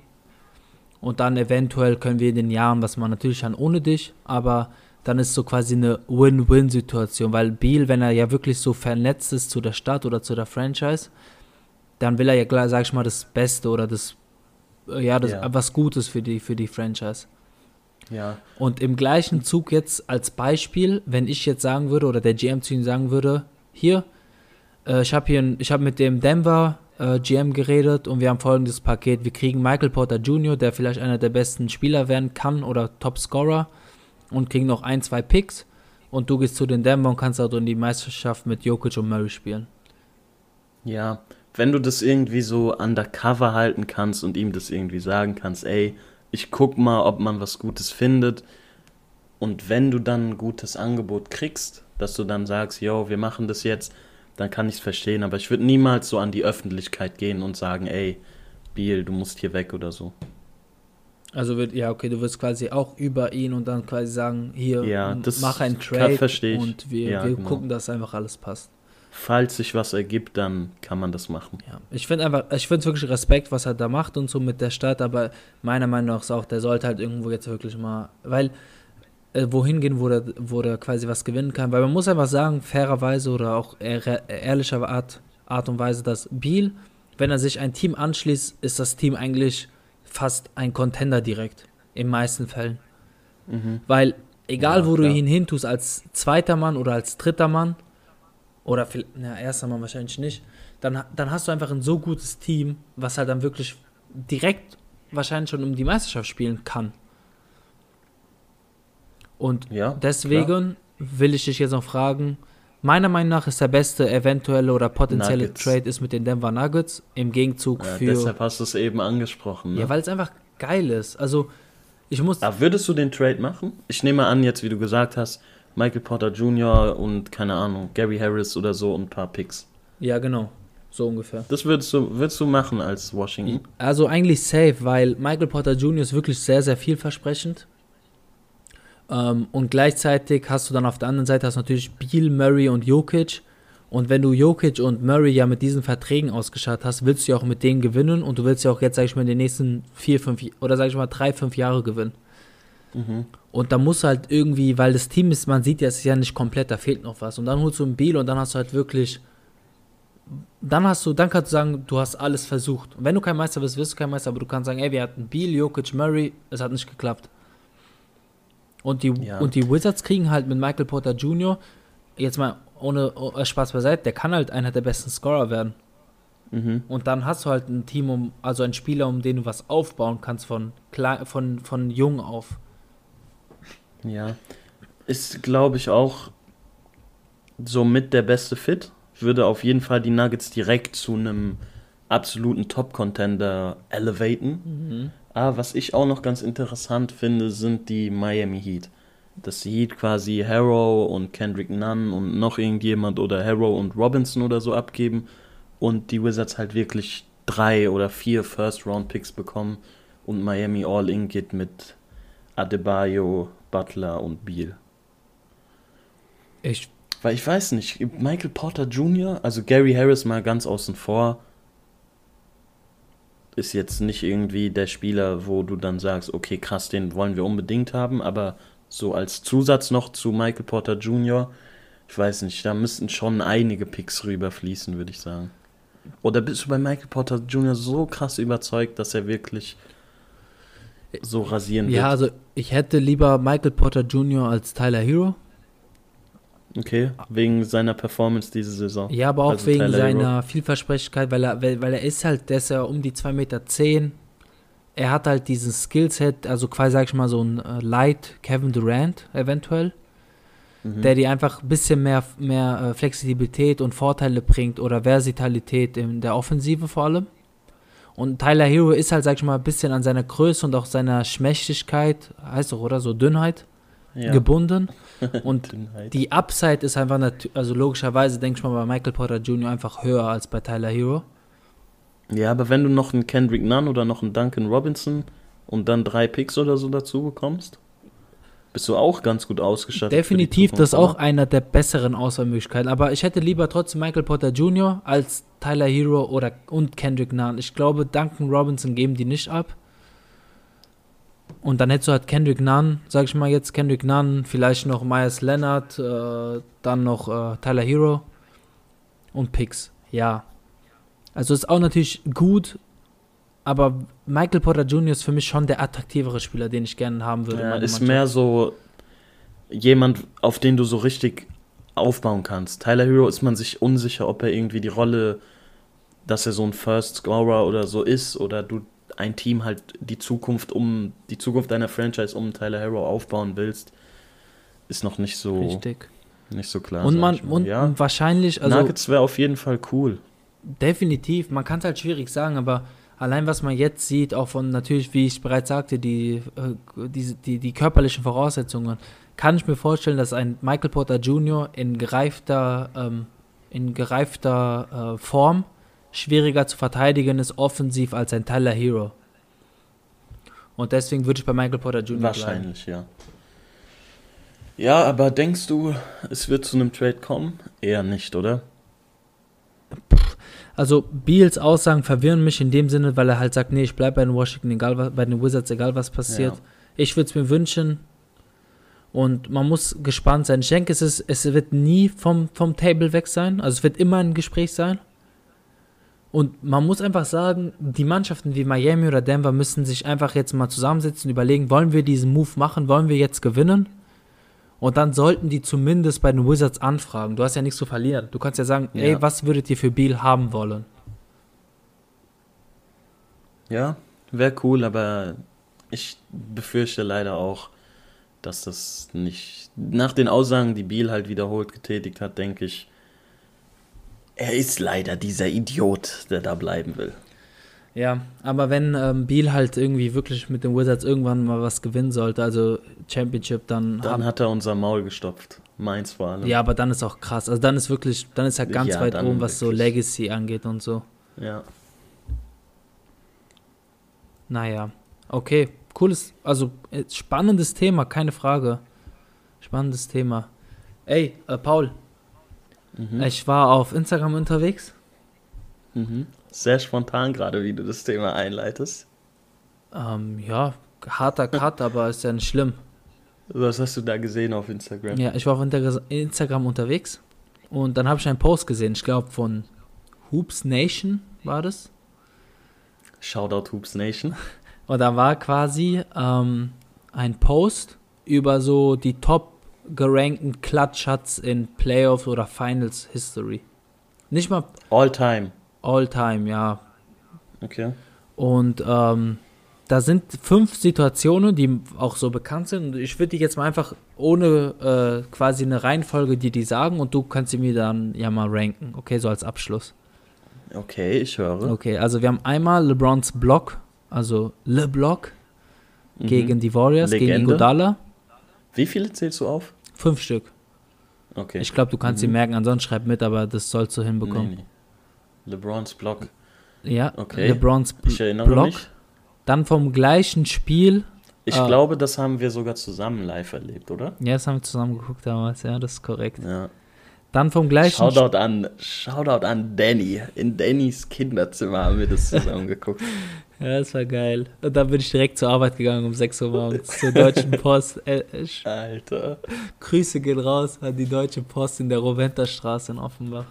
Und dann eventuell können wir in den Jahren was man natürlich kann ohne dich, aber dann ist so quasi eine Win-Win-Situation, weil Beal, wenn er ja wirklich so vernetzt ist zu der Stadt oder zu der Franchise, dann will er ja, sag ich mal, das Beste oder das, äh, ja, das, ja. was Gutes für die, für die Franchise. Ja. Und im gleichen Zug jetzt als Beispiel, wenn ich jetzt sagen würde oder der GM zu ihm sagen würde, hier, äh, ich habe hier, ein, ich habe mit dem Denver äh, GM geredet und wir haben folgendes Paket: Wir kriegen Michael Porter Jr., der vielleicht einer der besten Spieler werden kann oder Top Scorer und kriegen noch ein, zwei Picks und du gehst zu den Denver und kannst also in die Meisterschaft mit Jokic und Murray spielen. Ja, wenn du das irgendwie so undercover halten kannst und ihm das irgendwie sagen kannst, ey, ich guck mal, ob man was Gutes findet. Und wenn du dann ein gutes Angebot kriegst, dass du dann sagst, yo, wir machen das jetzt, dann kann ich es verstehen. Aber ich würde niemals so an die Öffentlichkeit gehen und sagen, ey, Biel, du musst hier weg oder so. Also wird, ja, okay, du wirst quasi auch über ihn und dann quasi sagen, hier, ja, mach ein Trade und wir, ja, wir genau. gucken, dass einfach alles passt falls sich was ergibt, dann kann man das machen. Ja, ich finde einfach, ich finde es wirklich Respekt, was er da macht und so mit der Stadt, aber meiner Meinung nach ist auch, der sollte halt irgendwo jetzt wirklich mal, weil äh, wohin gehen, wo der, wo der quasi was gewinnen kann, weil man muss einfach sagen, fairerweise oder auch ehr, ehrlicher Art, Art und Weise, dass Biel, wenn er sich ein Team anschließt, ist das Team eigentlich fast ein Contender direkt, in meisten Fällen. Mhm. Weil egal, ja, wo klar. du ihn hintust, als zweiter Mann oder als dritter Mann, oder na, erster Mal wahrscheinlich nicht, dann, dann hast du einfach ein so gutes Team, was halt dann wirklich direkt wahrscheinlich schon um die Meisterschaft spielen kann. Und ja, deswegen klar. will ich dich jetzt noch fragen, meiner Meinung nach ist der beste eventuelle oder potenzielle Nuggets. Trade ist mit den Denver Nuggets im Gegenzug ja, für. Deshalb hast du es eben angesprochen. Ne? Ja, weil es einfach geil ist. Also ich muss. Aber würdest du den Trade machen? Ich nehme an, jetzt wie du gesagt hast, Michael Porter Jr. und keine Ahnung, Gary Harris oder so und ein paar Picks. Ja, genau. So ungefähr. Das würdest du, würdest du machen als Washington? Also eigentlich safe, weil Michael Porter Jr. ist wirklich sehr, sehr vielversprechend. Ähm, und gleichzeitig hast du dann auf der anderen Seite hast natürlich Beal, Murray und Jokic. Und wenn du Jokic und Murray ja mit diesen Verträgen ausgestattet hast, willst du ja auch mit denen gewinnen und du willst ja auch jetzt, sag ich mal, in den nächsten vier, fünf oder sag ich mal drei, fünf Jahre gewinnen. Mhm. Und da muss halt irgendwie, weil das Team ist, man sieht ja, es ist ja nicht komplett, da fehlt noch was. Und dann holst du einen Biel und dann hast du halt wirklich, dann hast du, dann kannst du sagen, du hast alles versucht. Und wenn du kein Meister bist, wirst du kein Meister, aber du kannst sagen, ey, wir hatten Biel, Jokic, Murray, es hat nicht geklappt. Und die, ja. und die Wizards kriegen halt mit Michael Porter Jr., jetzt mal ohne oh, Spaß beiseite, der kann halt einer der besten Scorer werden. Mhm. Und dann hast du halt ein Team, um, also einen Spieler, um den du was aufbauen kannst von, von, von jung auf. Ja, ist, glaube ich, auch somit der beste Fit. Würde auf jeden Fall die Nuggets direkt zu einem absoluten Top-Contender elevaten. Mhm. Aber was ich auch noch ganz interessant finde, sind die Miami Heat. Dass die Heat quasi Harrow und Kendrick Nunn und noch irgendjemand oder Harrow und Robinson oder so abgeben und die Wizards halt wirklich drei oder vier First-Round-Picks bekommen und Miami All-In geht mit Adebayo, Butler und Beal. Ich. Weil ich weiß nicht, Michael Porter Jr., also Gary Harris mal ganz außen vor, ist jetzt nicht irgendwie der Spieler, wo du dann sagst, okay, krass, den wollen wir unbedingt haben, aber so als Zusatz noch zu Michael Porter Jr., ich weiß nicht, da müssten schon einige Picks rüberfließen, würde ich sagen. Oder bist du bei Michael Porter Jr. so krass überzeugt, dass er wirklich so rasieren wird. Ja, also ich hätte lieber Michael Potter Jr. als Tyler Hero. Okay, wegen seiner Performance diese Saison. Ja, aber auch also wegen Tyler seiner Hero. Vielversprechlichkeit, weil er, weil, weil er ist halt, der ist ja um die 2,10 Meter. Zehn. Er hat halt diesen Skillset, also quasi, sag ich mal, so ein äh, Light Kevin Durant eventuell, mhm. der dir einfach ein bisschen mehr, mehr äh, Flexibilität und Vorteile bringt oder Versitalität in der Offensive vor allem. Und Tyler Hero ist halt, sag ich mal, ein bisschen an seiner Größe und auch seiner Schmächtigkeit, heißt doch, oder? So Dünnheit ja. gebunden. Und die Upside ist einfach, also logischerweise, denke ich mal, bei Michael Porter Jr. einfach höher als bei Tyler Hero. Ja, aber wenn du noch einen Kendrick Nunn oder noch einen Duncan Robinson und dann drei Picks oder so dazu bekommst. Bist du auch ganz gut ausgestattet. Definitiv, das ist auch einer der besseren Auswahlmöglichkeiten. Aber ich hätte lieber trotzdem Michael Potter Jr. als Tyler Hero oder und Kendrick Nunn. Ich glaube, Duncan Robinson geben die nicht ab. Und dann hättest du halt Kendrick Nunn, sag ich mal jetzt Kendrick Nunn, vielleicht noch Myers Leonard, äh, dann noch äh, Tyler Hero und Picks. Ja. Also ist auch natürlich gut, aber Michael Porter Jr. ist für mich schon der attraktivere Spieler, den ich gerne haben würde. Ja, ist Mannschaft. mehr so jemand, auf den du so richtig aufbauen kannst. Tyler Hero ist man sich unsicher, ob er irgendwie die Rolle, dass er so ein First Scorer oder so ist, oder du ein Team halt die Zukunft um die Zukunft deiner Franchise um Tyler Hero aufbauen willst, ist noch nicht so richtig nicht so klar. Und man und ja. wahrscheinlich also Nuggets wäre auf jeden Fall cool. Definitiv, man kann es halt schwierig sagen, aber allein was man jetzt sieht, auch von natürlich, wie ich bereits sagte, die, äh, die, die, die körperlichen Voraussetzungen, kann ich mir vorstellen, dass ein Michael Porter Jr. in gereifter, ähm, in gereifter äh, Form schwieriger zu verteidigen ist offensiv als ein Tyler Hero. Und deswegen würde ich bei Michael Porter Jr. Wahrscheinlich, bleiben. ja. Ja, aber denkst du, es wird zu einem Trade kommen? Eher nicht, oder? Also Beals Aussagen verwirren mich in dem Sinne, weil er halt sagt, nee, ich bleibe bei den Washington, egal was, bei den Wizards, egal was passiert. Ja. Ich würde es mir wünschen und man muss gespannt sein. Ich denke, es, ist, es wird nie vom, vom Table weg sein. Also es wird immer ein Gespräch sein. Und man muss einfach sagen, die Mannschaften wie Miami oder Denver müssen sich einfach jetzt mal zusammensetzen und überlegen, wollen wir diesen Move machen, wollen wir jetzt gewinnen? Und dann sollten die zumindest bei den Wizards anfragen. Du hast ja nichts zu verlieren. Du kannst ja sagen, ja. ey, was würdet ihr für Beal haben wollen? Ja, wäre cool, aber ich befürchte leider auch, dass das nicht. Nach den Aussagen, die Beal halt wiederholt getätigt hat, denke ich, er ist leider dieser Idiot, der da bleiben will. Ja, aber wenn ähm, Beal halt irgendwie wirklich mit den Wizards irgendwann mal was gewinnen sollte, also Championship, dann. Dann hat er unser Maul gestopft. Meins vor allem. Ja, aber dann ist auch krass. Also dann ist wirklich, dann ist er ganz ja, weit oben, was wirklich. so Legacy angeht und so. Ja. Naja, okay. Cooles, also äh, spannendes Thema, keine Frage. Spannendes Thema. Ey, äh, Paul, Mhm. Ich war auf Instagram unterwegs. Mhm. Sehr spontan gerade, wie du das Thema einleitest. Ähm, ja, harter Cut, aber ist ja nicht schlimm. Was hast du da gesehen auf Instagram? Ja, ich war auf Instagram unterwegs und dann habe ich einen Post gesehen, ich glaube von Hoops Nation war das. Shoutout Hoops Nation. Und da war quasi ähm, ein Post über so die Top gerankten Clutch-Shots in Playoffs oder Finals History. Nicht mal. All time. All time, ja. Okay. Und ähm, da sind fünf Situationen, die auch so bekannt sind. Und ich würde die jetzt mal einfach ohne äh, quasi eine Reihenfolge dir die sagen und du kannst sie mir dann ja mal ranken. Okay, so als Abschluss. Okay, ich höre. Okay, also wir haben einmal LeBrons Block, also Le Block mhm. gegen die Warriors, Legende. gegen Godala. Wie viele zählst du auf? Fünf Stück. Okay. Ich glaube, du kannst mhm. sie merken, ansonsten schreib mit, aber das sollst du hinbekommen. Nee, nee. LeBrons Block. Ja, okay. LeBrons Bl ich erinnere Block. Mich. Dann vom gleichen Spiel. Ich äh, glaube, das haben wir sogar zusammen live erlebt, oder? Ja, das haben wir zusammen geguckt damals, ja, das ist korrekt. Ja. Dann vom gleichen Shoutout an, Shoutout an Danny. In Dannys Kinderzimmer haben wir das zusammen geguckt. Ja, das war geil. Und dann bin ich direkt zur Arbeit gegangen um 6 Uhr morgens zur Deutschen Post. Äh, Alter. Grüße gehen raus an die Deutsche Post in der Roventerstraße in Offenbach.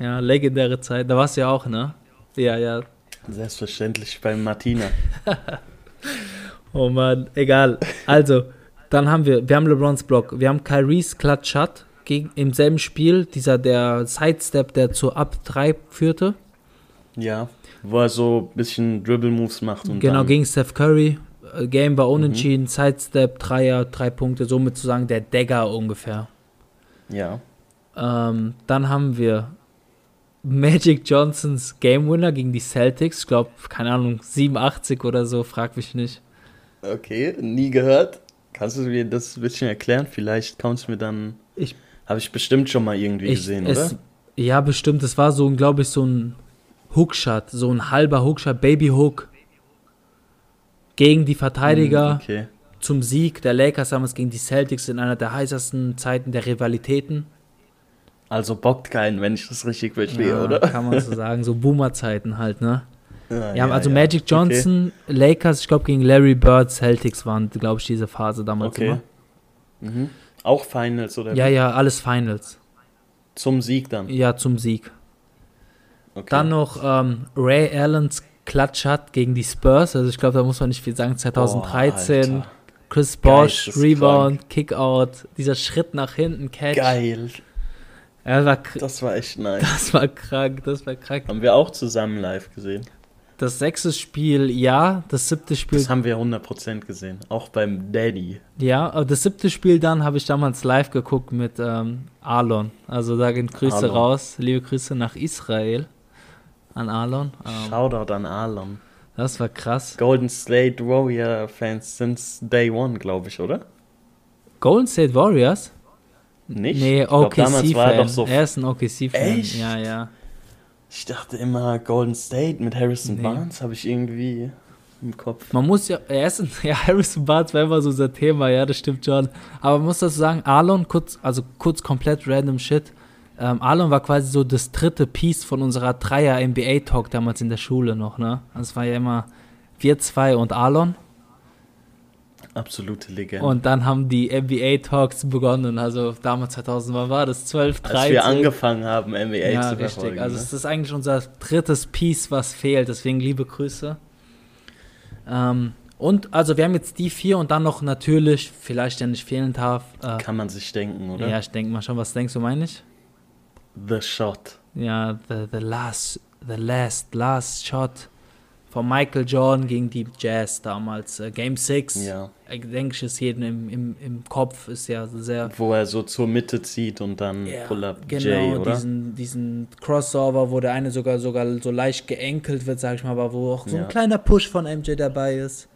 Ja, legendäre Zeit. Da warst du ja auch, ne? Ja, ja. Selbstverständlich bei Martina. oh Mann, egal. Also, dann haben wir, wir haben LeBrons Block, wir haben Kyries Shot gegen, im selben Spiel, dieser der Sidestep, der zur Up 3 führte. Ja. Wo er so ein bisschen Dribble-Moves macht. Und genau, gegen Steph Curry. Äh, Game war unentschieden, mhm. Sidestep, Dreier, drei Punkte, somit zu sagen der Dagger ungefähr. Ja. Ähm, dann haben wir Magic Johnsons Game Winner gegen die Celtics. Ich glaube, keine Ahnung, 87 oder so, frag mich nicht. Okay, nie gehört. Kannst du mir das ein bisschen erklären? Vielleicht kommst du mir dann. Ich. Habe ich bestimmt schon mal irgendwie ich, gesehen, es, oder? Ja, bestimmt. Es war so, glaube ich, so ein Hookshot, so ein halber Hookshot, Baby Hook gegen die Verteidiger. Hm, okay. zum Sieg der Lakers damals gegen die Celtics in einer der heißesten Zeiten der Rivalitäten. Also bockt keinen, wenn ich das richtig verstehe, ja, oder? Kann man so sagen, so Boomer-Zeiten halt, ne? Ja, ja also ja. Magic Johnson, okay. Lakers, ich glaube gegen Larry Bird, Celtics waren, glaube ich, diese Phase damals okay. immer. Mhm. Auch Finals oder? Ja, wie? ja, alles Finals. Zum Sieg dann? Ja, zum Sieg. Okay. Dann noch ähm, Ray Allens Klatsch hat gegen die Spurs, also ich glaube, da muss man nicht viel sagen, 2013. Oh, Chris Bosch, Rebound, Kickout, dieser Schritt nach hinten, Catch. Geil. Ja, war das war echt nice. Das war krank, das war krank. Haben wir auch zusammen live gesehen. Das sechste Spiel, ja. Das siebte Spiel. Das haben wir 100% gesehen. Auch beim Daddy. Ja, aber das siebte Spiel dann habe ich damals live geguckt mit ähm, Alon. Also da gehen Grüße Alon. raus. Liebe Grüße nach Israel. An Alon. Ähm, Shoutout an Alon. Das war krass. Golden State Warrior Fans since day one, glaube ich, oder? Golden State Warriors? Nicht? Nee, OKC-Fan. So er ist ein OKC-Fan. Ja, ja. Ich dachte immer, Golden State mit Harrison nee. Barnes habe ich irgendwie im Kopf. Man muss ja, er ist, ja, Harrison Barnes war immer so unser Thema, ja, das stimmt schon. Aber man muss dazu sagen, Arlon, kurz, also kurz komplett random Shit. Ähm, Arlon war quasi so das dritte Piece von unserer Dreier-NBA-Talk damals in der Schule noch, ne? Also es war ja immer wir zwei und Arlon. Absolute Legende. Und dann haben die NBA-Talks begonnen. Also damals 2000, wann war das? 12, 13. Als wir angefangen haben, NBA ja, zu richtig. verfolgen. Also ne? es ist eigentlich unser drittes Piece, was fehlt. Deswegen liebe Grüße. Ähm, und also wir haben jetzt die vier und dann noch natürlich, vielleicht ja nicht fehlen darf. Äh, Kann man sich denken, oder? Ja, ich denke mal schon. Was denkst du, meine ich? The Shot. Ja, the, the last, the last, last shot von Michael Jordan gegen die Jazz damals. Äh, Game 6. Ja. Denke, ich ist jedem im, im, im Kopf, ist ja sehr. Wo er so zur Mitte zieht und dann ja, Pull-Up genau, J, oder? Diesen, diesen Crossover, wo der eine sogar, sogar so leicht geenkelt wird, sag ich mal, aber wo auch so ja. ein kleiner Push von MJ dabei ist.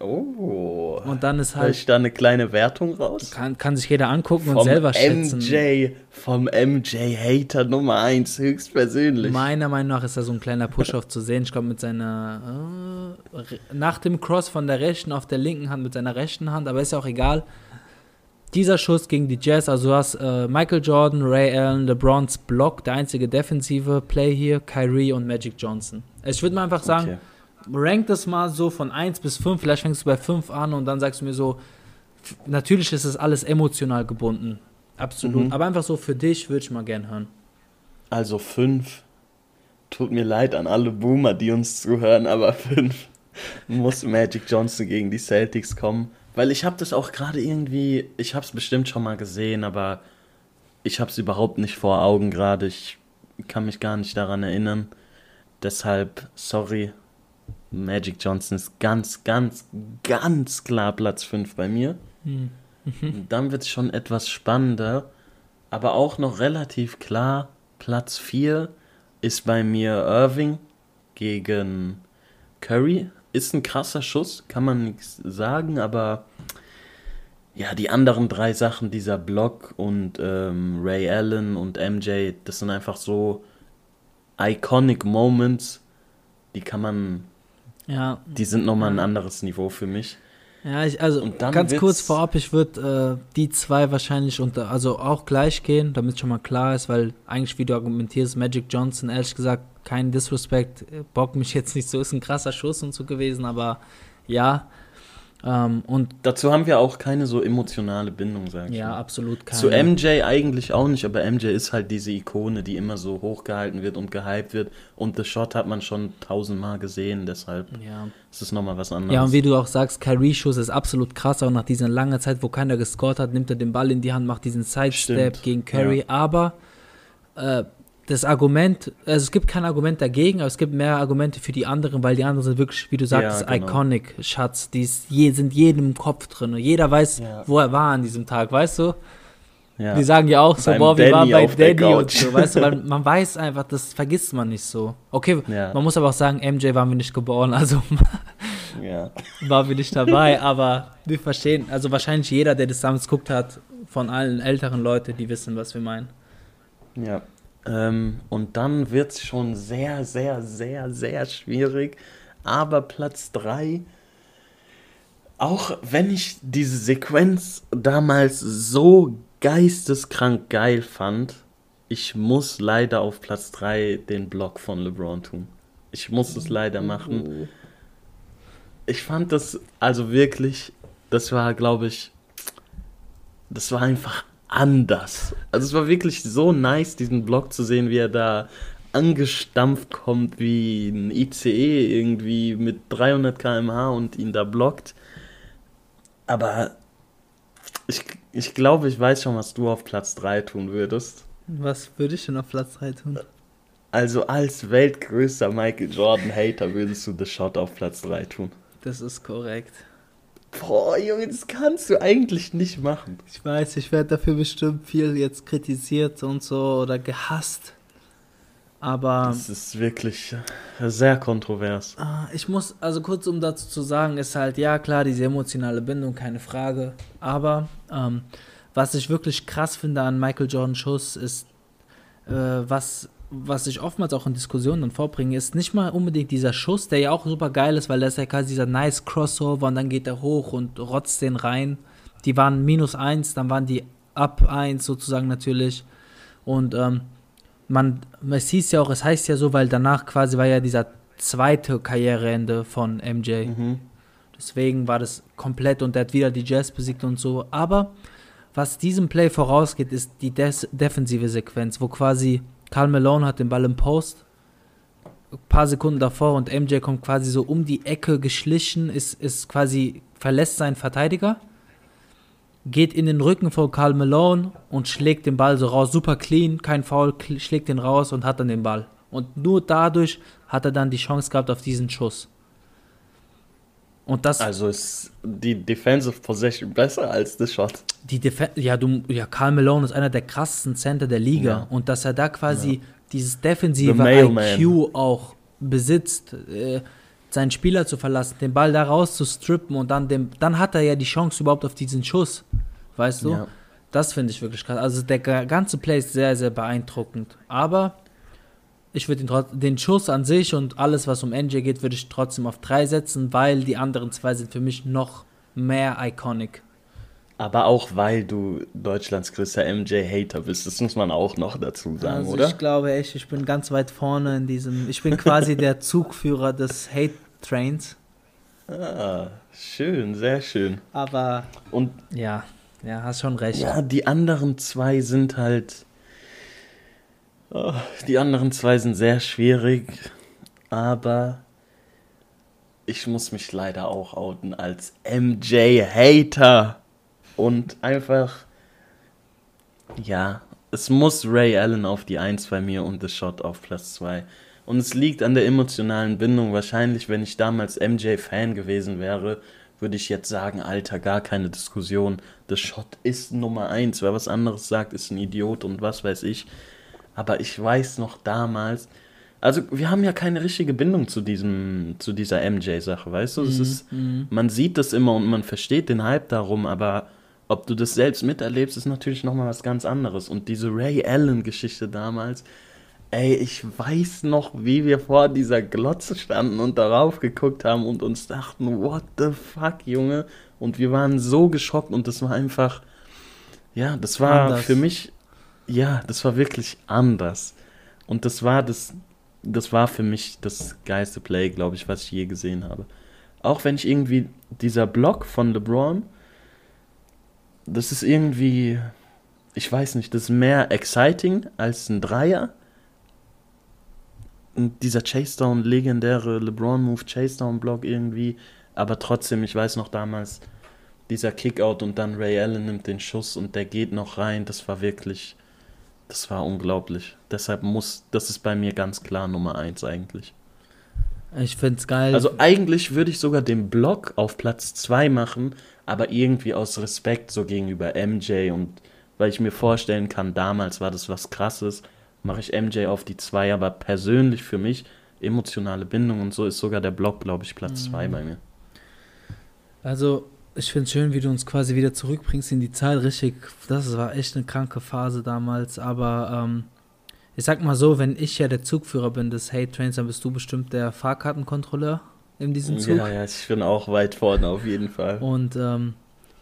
Oh. Und dann ist halt. ich da eine kleine Wertung raus? Kann, kann sich jeder angucken vom und selber schätzen. MJ, vom MJ-Hater Nummer 1, höchstpersönlich. Meiner Meinung nach ist da so ein kleiner Push-Off zu sehen. Ich glaube, mit seiner. Äh, nach dem Cross von der rechten auf der linken Hand, mit seiner rechten Hand, aber ist ja auch egal. Dieser Schuss gegen die Jazz, also du hast äh, Michael Jordan, Ray Allen, LeBrons Block, der einzige defensive Play hier, Kyrie und Magic Johnson. Ich würde mal einfach sagen. Okay rank das mal so von 1 bis 5, vielleicht fängst du bei 5 an und dann sagst du mir so, natürlich ist das alles emotional gebunden. Absolut. Mhm. Aber einfach so für dich würde ich mal gern hören. Also 5. Tut mir leid an alle Boomer, die uns zuhören, aber 5 muss Magic Johnson gegen die Celtics kommen. Weil ich habe das auch gerade irgendwie, ich habe es bestimmt schon mal gesehen, aber ich habe es überhaupt nicht vor Augen gerade. Ich kann mich gar nicht daran erinnern. Deshalb, sorry, Magic Johnson ist ganz, ganz, ganz klar Platz 5 bei mir. Mhm. Dann wird es schon etwas spannender, aber auch noch relativ klar, Platz 4 ist bei mir Irving gegen Curry. Ist ein krasser Schuss, kann man nichts sagen, aber ja, die anderen drei Sachen, dieser Block und ähm, Ray Allen und MJ, das sind einfach so iconic Moments, die kann man ja. Die sind nochmal ein anderes Niveau für mich. Ja, ich, also ganz kurz vorab, ich würde äh, die zwei wahrscheinlich unter, also auch gleich gehen, damit schon mal klar ist, weil eigentlich, wie du argumentierst, Magic Johnson, ehrlich gesagt, kein Disrespect, äh, bockt mich jetzt nicht so, ist ein krasser Schuss und so gewesen, aber ja, ähm, und Dazu haben wir auch keine so emotionale Bindung, sag ich. Ja, mal. absolut keine. Zu MJ eigentlich auch nicht, aber MJ ist halt diese Ikone, die immer so hochgehalten wird und gehypt wird. Und The Shot hat man schon tausendmal gesehen, deshalb ja. ist es nochmal was anderes. Ja, und wie du auch sagst, Kyrie-Schuss ist absolut krass, auch nach dieser langen Zeit, wo keiner gescored hat, nimmt er den Ball in die Hand, macht diesen Sidestep gegen Curry, ja. aber äh, das Argument, also es gibt kein Argument dagegen, aber es gibt mehr Argumente für die anderen, weil die anderen sind wirklich, wie du sagst, ja, genau. iconic Schatz. Die je, sind jedem Kopf drin. Und jeder weiß, ja. wo er war an diesem Tag, weißt du? Ja. Die sagen ja auch so, Beim boah, wir waren bei Daddy und so, weißt du, weil man weiß einfach, das vergisst man nicht so. Okay, man muss aber auch sagen, MJ waren wir nicht geboren, also waren wir nicht dabei, aber wir verstehen, also wahrscheinlich jeder, der das damals geguckt hat, von allen älteren Leuten, die wissen, was wir meinen. Ja, ähm, und dann wird es schon sehr, sehr, sehr, sehr schwierig. Aber Platz 3, auch wenn ich diese Sequenz damals so geisteskrank geil fand, ich muss leider auf Platz 3 den Block von LeBron tun. Ich muss es leider machen. Ich fand das also wirklich, das war, glaube ich, das war einfach anders. Also es war wirklich so nice, diesen Block zu sehen, wie er da angestampft kommt wie ein ICE irgendwie mit 300 km/h und ihn da blockt. Aber ich, ich glaube, ich weiß schon, was du auf Platz 3 tun würdest. Was würde ich denn auf Platz 3 tun? Also als weltgrößter Michael Jordan-Hater würdest du The Shot auf Platz 3 tun. Das ist korrekt. Boah, Junge, das kannst du eigentlich nicht machen. Ich weiß, ich werde dafür bestimmt viel jetzt kritisiert und so oder gehasst. Aber. Das ist wirklich sehr kontrovers. Ah, ich muss, also kurz um dazu zu sagen, ist halt, ja klar, diese emotionale Bindung, keine Frage. Aber ähm, was ich wirklich krass finde an Michael Jordan Schuss ist, äh, was, was ich oftmals auch in Diskussionen dann vorbringe, ist nicht mal unbedingt dieser Schuss, der ja auch super geil ist, weil das ist ja quasi dieser nice Crossover und dann geht er hoch und rotzt den rein. Die waren minus eins, dann waren die up eins sozusagen natürlich. Und ähm, man, es hieß ja auch, es heißt ja so, weil danach quasi war ja dieser zweite Karriereende von MJ. Mhm. Deswegen war das komplett und der hat wieder die Jazz besiegt und so. Aber was diesem Play vorausgeht, ist die Des defensive Sequenz, wo quasi Karl Malone hat den Ball im Post, ein paar Sekunden davor und MJ kommt quasi so um die Ecke geschlichen, ist, ist quasi, verlässt seinen Verteidiger geht in den Rücken von Karl Malone und schlägt den Ball so raus, super clean, kein Foul, schlägt den raus und hat dann den Ball. Und nur dadurch hat er dann die Chance gehabt auf diesen Schuss. Und das also ist die Defensive Possession besser als der Shot. Die Defe ja, du, ja, Karl Malone ist einer der krassesten Center der Liga ja. und dass er da quasi ja. dieses defensive IQ auch besitzt, äh, seinen Spieler zu verlassen, den Ball da raus zu strippen und dann, dem, dann hat er ja die Chance überhaupt auf diesen Schuss. Weißt du? Ja. Das finde ich wirklich krass. Also der ganze Play ist sehr, sehr beeindruckend. Aber ich würde den, den Schuss an sich und alles, was um NJ geht, würde ich trotzdem auf drei setzen, weil die anderen zwei sind für mich noch mehr iconic. Aber auch weil du Deutschlands größter MJ-Hater bist, das muss man auch noch dazu sagen, also oder? Ich glaube echt, ich bin ganz weit vorne in diesem. Ich bin quasi der Zugführer des Hate Trains. Ah, schön, sehr schön. Aber. Und. Ja, ja, hast schon recht. Ja, die anderen zwei sind halt. Oh, die anderen zwei sind sehr schwierig, aber ich muss mich leider auch outen als MJ-Hater. Und einfach. Ja, es muss Ray Allen auf die 1 bei mir und The Shot auf Platz 2. Und es liegt an der emotionalen Bindung. Wahrscheinlich, wenn ich damals MJ-Fan gewesen wäre, würde ich jetzt sagen, Alter, gar keine Diskussion. The Shot ist Nummer eins. Wer was anderes sagt, ist ein Idiot und was weiß ich. Aber ich weiß noch damals, also wir haben ja keine richtige Bindung zu diesem, zu dieser MJ-Sache, weißt du? Mhm, ist, mhm. man sieht das immer und man versteht den Hype darum, aber ob du das selbst miterlebst, ist natürlich nochmal was ganz anderes. Und diese Ray Allen-Geschichte damals, Ey, ich weiß noch, wie wir vor dieser Glotze standen und darauf geguckt haben und uns dachten, what the fuck, Junge? Und wir waren so geschockt und das war einfach, ja, das war anders. für mich, ja, das war wirklich anders. Und das war das, das war für mich das geilste Play, glaube ich, was ich je gesehen habe. Auch wenn ich irgendwie dieser Block von LeBron, das ist irgendwie, ich weiß nicht, das ist mehr exciting als ein Dreier dieser Chase Down, legendäre LeBron-Move, Chase Down-Block irgendwie. Aber trotzdem, ich weiß noch damals, dieser Kickout und dann Ray Allen nimmt den Schuss und der geht noch rein. Das war wirklich, das war unglaublich. Deshalb muss, das ist bei mir ganz klar Nummer 1 eigentlich. Ich find's geil. Also eigentlich würde ich sogar den Block auf Platz 2 machen, aber irgendwie aus Respekt so gegenüber MJ und weil ich mir vorstellen kann, damals war das was krasses mache ich MJ auf die 2, aber persönlich für mich emotionale Bindung und so ist sogar der Block, glaube ich, Platz 2 mhm. bei mir. Also, ich finde es schön, wie du uns quasi wieder zurückbringst in die Zeit. Richtig, das war echt eine kranke Phase damals, aber ähm, ich sag mal so, wenn ich ja der Zugführer bin des Hate Trains, dann bist du bestimmt der Fahrkartenkontrolleur. in diesem Zug. Ja, ja, ich bin auch weit vorne auf jeden Fall. Und ähm,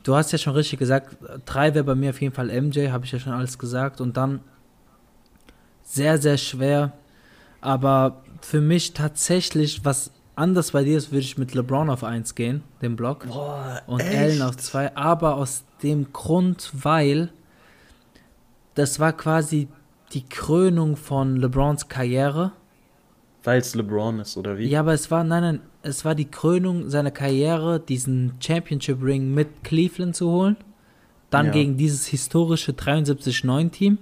du hast ja schon richtig gesagt, drei wäre bei mir auf jeden Fall MJ, habe ich ja schon alles gesagt. Und dann sehr, sehr schwer. Aber für mich tatsächlich, was anders bei dir ist, würde ich mit LeBron auf 1 gehen, den Block. Boah, und echt? Allen auf 2. Aber aus dem Grund, weil das war quasi die Krönung von LeBrons Karriere. Weil es LeBron ist, oder wie? Ja, aber es war, nein, nein, es war die Krönung seiner Karriere, diesen Championship Ring mit Cleveland zu holen. Dann Ja. gegen dieses historische 73-9-Team.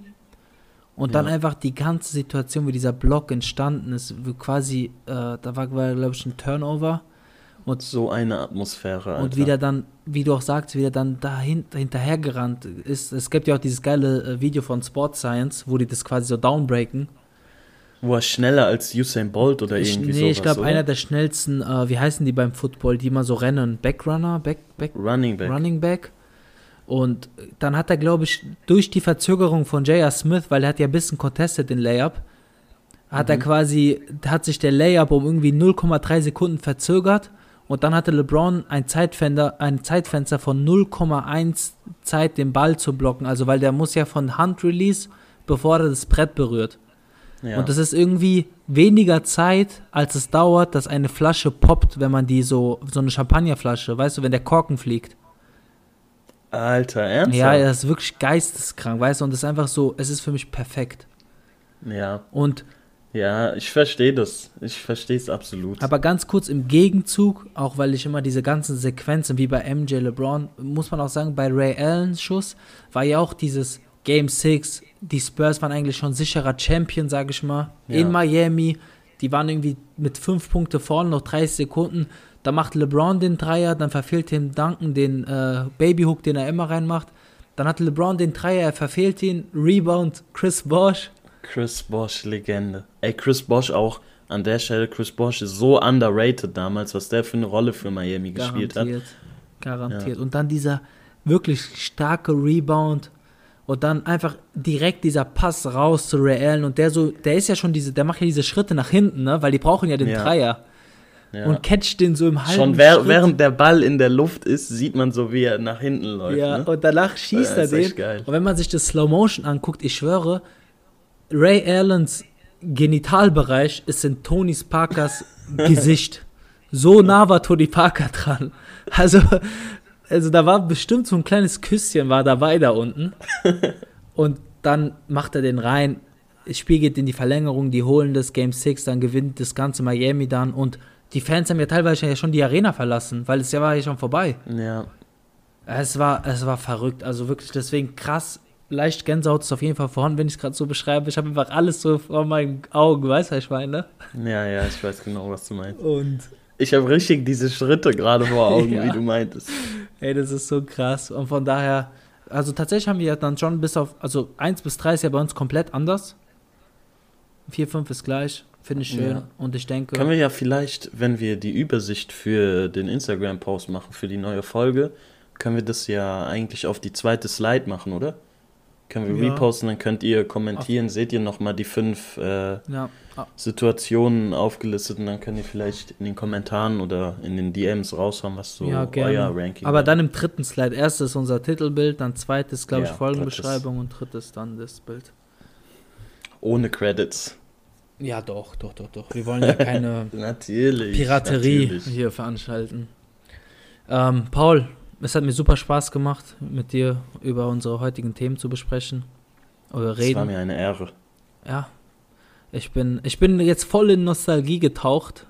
Und dann Ja. einfach die ganze Situation, wie dieser Block entstanden ist, wie quasi, äh, da war, glaube ich, ein Turnover. Und, So eine Atmosphäre, Alter. und wieder dann, wie du auch sagst, wieder dann dahin, hinterhergerannt ist. Es gibt ja auch dieses geile äh, Video von Sport Science, wo die das quasi so downbreaken. Wo er schneller als Usain Bolt oder Ich, irgendwie nee, sowas, ich glaube, einer der schnellsten, äh, wie heißen die beim Football, die immer so rennen? Backrunner? Back, back, Running Back. Running Back. Und dann hat er, glaube ich, durch die Verzögerung von J.R. Smith, weil er hat ja ein bisschen contested den Layup, hat er Mhm. quasi, hat sich der Layup um irgendwie 0,3 Sekunden verzögert und dann hatte LeBron ein Zeitfenster, ein Zeitfenster von 0,1 Zeit, den Ball zu blocken. Also, weil der muss ja von Hand Release, bevor er das Brett berührt. Ja. Und das ist irgendwie weniger Zeit, als es dauert, dass eine Flasche poppt, wenn man die so, so eine Champagnerflasche, weißt du, wenn der Korken fliegt. Alter, ernsthaft? Ja, das ist wirklich geisteskrank, weißt du, und das ist einfach so, es ist für mich perfekt. Ja, Und, ja, ich verstehe das. Ich verstehe es absolut. aber ganz kurz im Gegenzug, auch weil ich immer diese ganzen Sequenzen, wie bei MJ LeBron, muss man auch sagen, bei Ray Allens Schuss war ja auch dieses Game 6, die Spurs waren eigentlich schon sicherer Champion, sage ich mal, Ja. in Miami. Die waren irgendwie mit fünf Punkte vorne, noch 30 Sekunden. Da macht LeBron den Dreier, dann verfehlt Tim Duncan den äh, Babyhook, den er immer reinmacht. Dann hat LeBron den Dreier, er verfehlt ihn. Rebound, Chris Bosch. Chris Bosch, Legende. Ey, Chris Bosch auch an der Stelle. Chris Bosch ist so underrated damals, was der für eine Rolle für Miami gespielt hat. Garantiert. Garantiert. Und dann dieser wirklich starke Rebound. Und dann einfach direkt dieser Pass raus zu Ray Allen. Und der so, der ist ja schon diese, der macht ja diese Schritte nach hinten, ne? Weil die brauchen ja den Ja. Dreier. Ja. Und catcht den so im halben Schon wer, während der Ball in der Luft ist, sieht man so, wie er nach hinten läuft. Ja, ne? und danach schießt Ja, er den. geil. Und wenn man sich das Slow Motion anguckt, ich schwöre, Ray Allens Genitalbereich ist in Tony Parkers Gesicht. So nah war Tony Parker dran. Also, also da war bestimmt so ein kleines Küsschen war dabei da unten. Und dann macht er den rein. Das Spiel geht in die Verlängerung, die holen das Game 6, dann gewinnt das ganze Miami dann und die Fans haben ja teilweise ja schon die Arena verlassen, weil es ja war ja schon vorbei. Ja, Es war, es war verrückt, also wirklich deswegen krass. Leicht Gänsehaut ist auf jeden Fall vorhanden, wenn ich es gerade so beschreibe. Ich habe einfach alles so vor meinen Augen, weißt du, was ich meine? ja, ja, ich weiß genau, was du meinst. Und Ich habe richtig diese Schritte gerade vor Augen, Ja. wie du meintest. ey, das ist so krass. Und von daher, also tatsächlich haben wir ja dann schon bis auf, also 1 bis 3 ist ja bei uns komplett anders. 4, 5 ist gleich, finde ich schön. Ja. Und ich denke, Können wir ja vielleicht, wenn wir die Übersicht für den Instagram-Post machen, für die neue Folge, können wir das ja eigentlich auf die zweite Slide machen, oder? Können wir Ja. reposten, dann könnt ihr kommentieren, seht ihr nochmal die fünf äh, ja, ah, Situationen aufgelistet und dann könnt ihr vielleicht in den Kommentaren oder in den DMs raushauen, was so ja, euer Ranking Aber wäre. dann im dritten Slide. Erstes unser Titelbild, dann zweites, glaube ich, Folgenbeschreibung und drittes dann das Bild. Ohne Credits. Ja, doch, doch, doch, doch. Wir wollen ja keine Natürlich. Piraterie natürlich. hier veranstalten. Ähm, Paul, es hat mir super Spaß gemacht, mit dir über unsere heutigen Themen zu besprechen. Oder Es war reden. mir eine Ehre. Ja. Ich bin, ich bin jetzt voll in Nostalgie getaucht.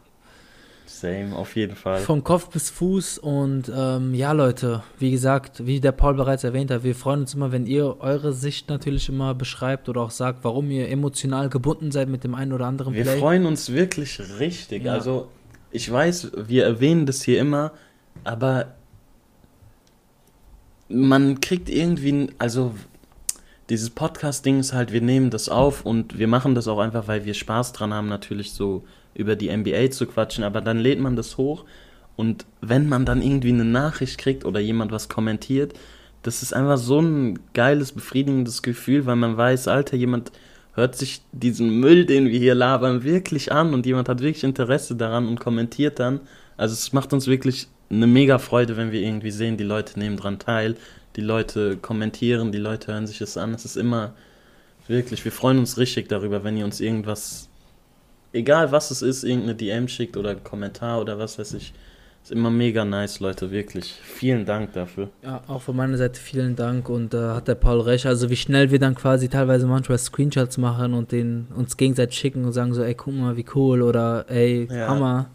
Same, auf jeden Fall. Von Kopf bis Fuß. Und ähm, ja, Leute, wie gesagt, wie der Paul bereits erwähnt hat, wir freuen uns immer, wenn ihr eure Sicht natürlich immer beschreibt oder auch sagt, warum ihr emotional gebunden seid mit dem einen oder anderen Wir Play. freuen uns wirklich richtig. Ja. Also, ich weiß, wir erwähnen das hier immer, aber man kriegt irgendwie, also dieses Podcast-Ding ist halt, wir nehmen das auf und wir machen das auch einfach, weil wir Spaß dran haben, natürlich so über die NBA zu quatschen, aber dann lädt man das hoch und wenn man dann irgendwie eine Nachricht kriegt oder jemand was kommentiert, das ist einfach so ein geiles, befriedigendes Gefühl, weil man weiß, Alter, jemand hört sich diesen Müll, den wir hier labern, wirklich an und jemand hat wirklich Interesse daran und kommentiert dann. Also es macht uns wirklich eine mega Freude, wenn wir irgendwie sehen, die Leute nehmen dran teil, die Leute kommentieren, die Leute hören sich es an. Es ist immer wirklich, wir freuen uns richtig darüber, wenn ihr uns irgendwas, egal was es ist, irgendeine DM schickt oder Kommentar oder was weiß ich. Ist immer mega nice, Leute, wirklich. Vielen Dank dafür. Ja, auch von meiner Seite vielen Dank und äh, hat der Paul recht. Also wie schnell wir dann quasi teilweise manchmal Screenshots machen und den uns gegenseitig schicken und sagen so, ey, guck mal, wie cool oder ey, ja. Hammer.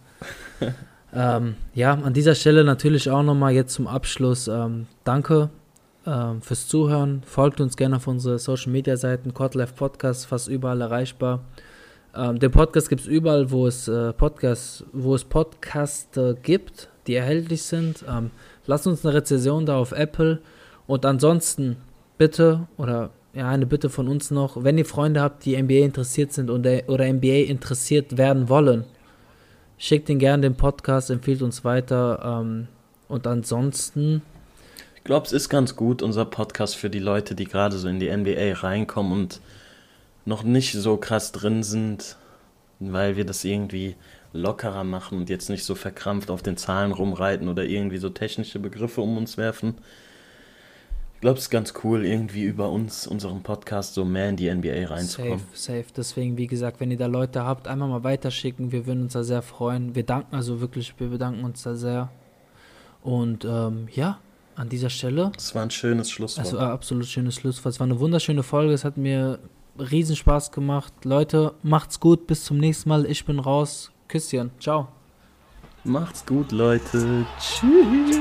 ähm, ja, an dieser Stelle natürlich auch nochmal jetzt zum Abschluss ähm, danke ähm, fürs Zuhören. Folgt uns gerne auf unsere Social Media Seiten, Quadlife Podcast, fast überall erreichbar. Ähm, den Podcast gibt es überall, wo es äh, Podcasts, wo es Podcasts äh, gibt, die erhältlich sind. Ähm, lasst uns eine Rezession da auf Apple. Und ansonsten bitte, oder ja, eine Bitte von uns noch, wenn ihr Freunde habt, die NBA interessiert sind oder, oder NBA interessiert werden wollen, schickt ihnen gerne den Podcast, empfiehlt uns weiter. Ähm, und ansonsten. Ich glaube, es ist ganz gut, unser Podcast für die Leute, die gerade so in die NBA reinkommen und noch nicht so krass drin sind, weil wir das irgendwie lockerer machen und jetzt nicht so verkrampft auf den Zahlen rumreiten oder irgendwie so technische Begriffe um uns werfen. Ich glaube, es ist ganz cool, irgendwie über uns, unseren Podcast, so mehr in die NBA reinzukommen. Safe, safe. Deswegen, wie gesagt, wenn ihr da Leute habt, einmal mal weiterschicken. Wir würden uns da sehr freuen. Wir danken, also wirklich, wir bedanken uns da sehr. Und ähm, ja, an dieser Stelle. Es war ein schönes Schlusswort. Also, äh, absolut schönes Schlusswort. Es war eine wunderschöne Folge. Es hat mir riesen Spaß gemacht. Leute, macht's gut, bis zum nächsten Mal. Ich bin raus. Küsschen. Ciao. Macht's gut, Leute. Tschüss.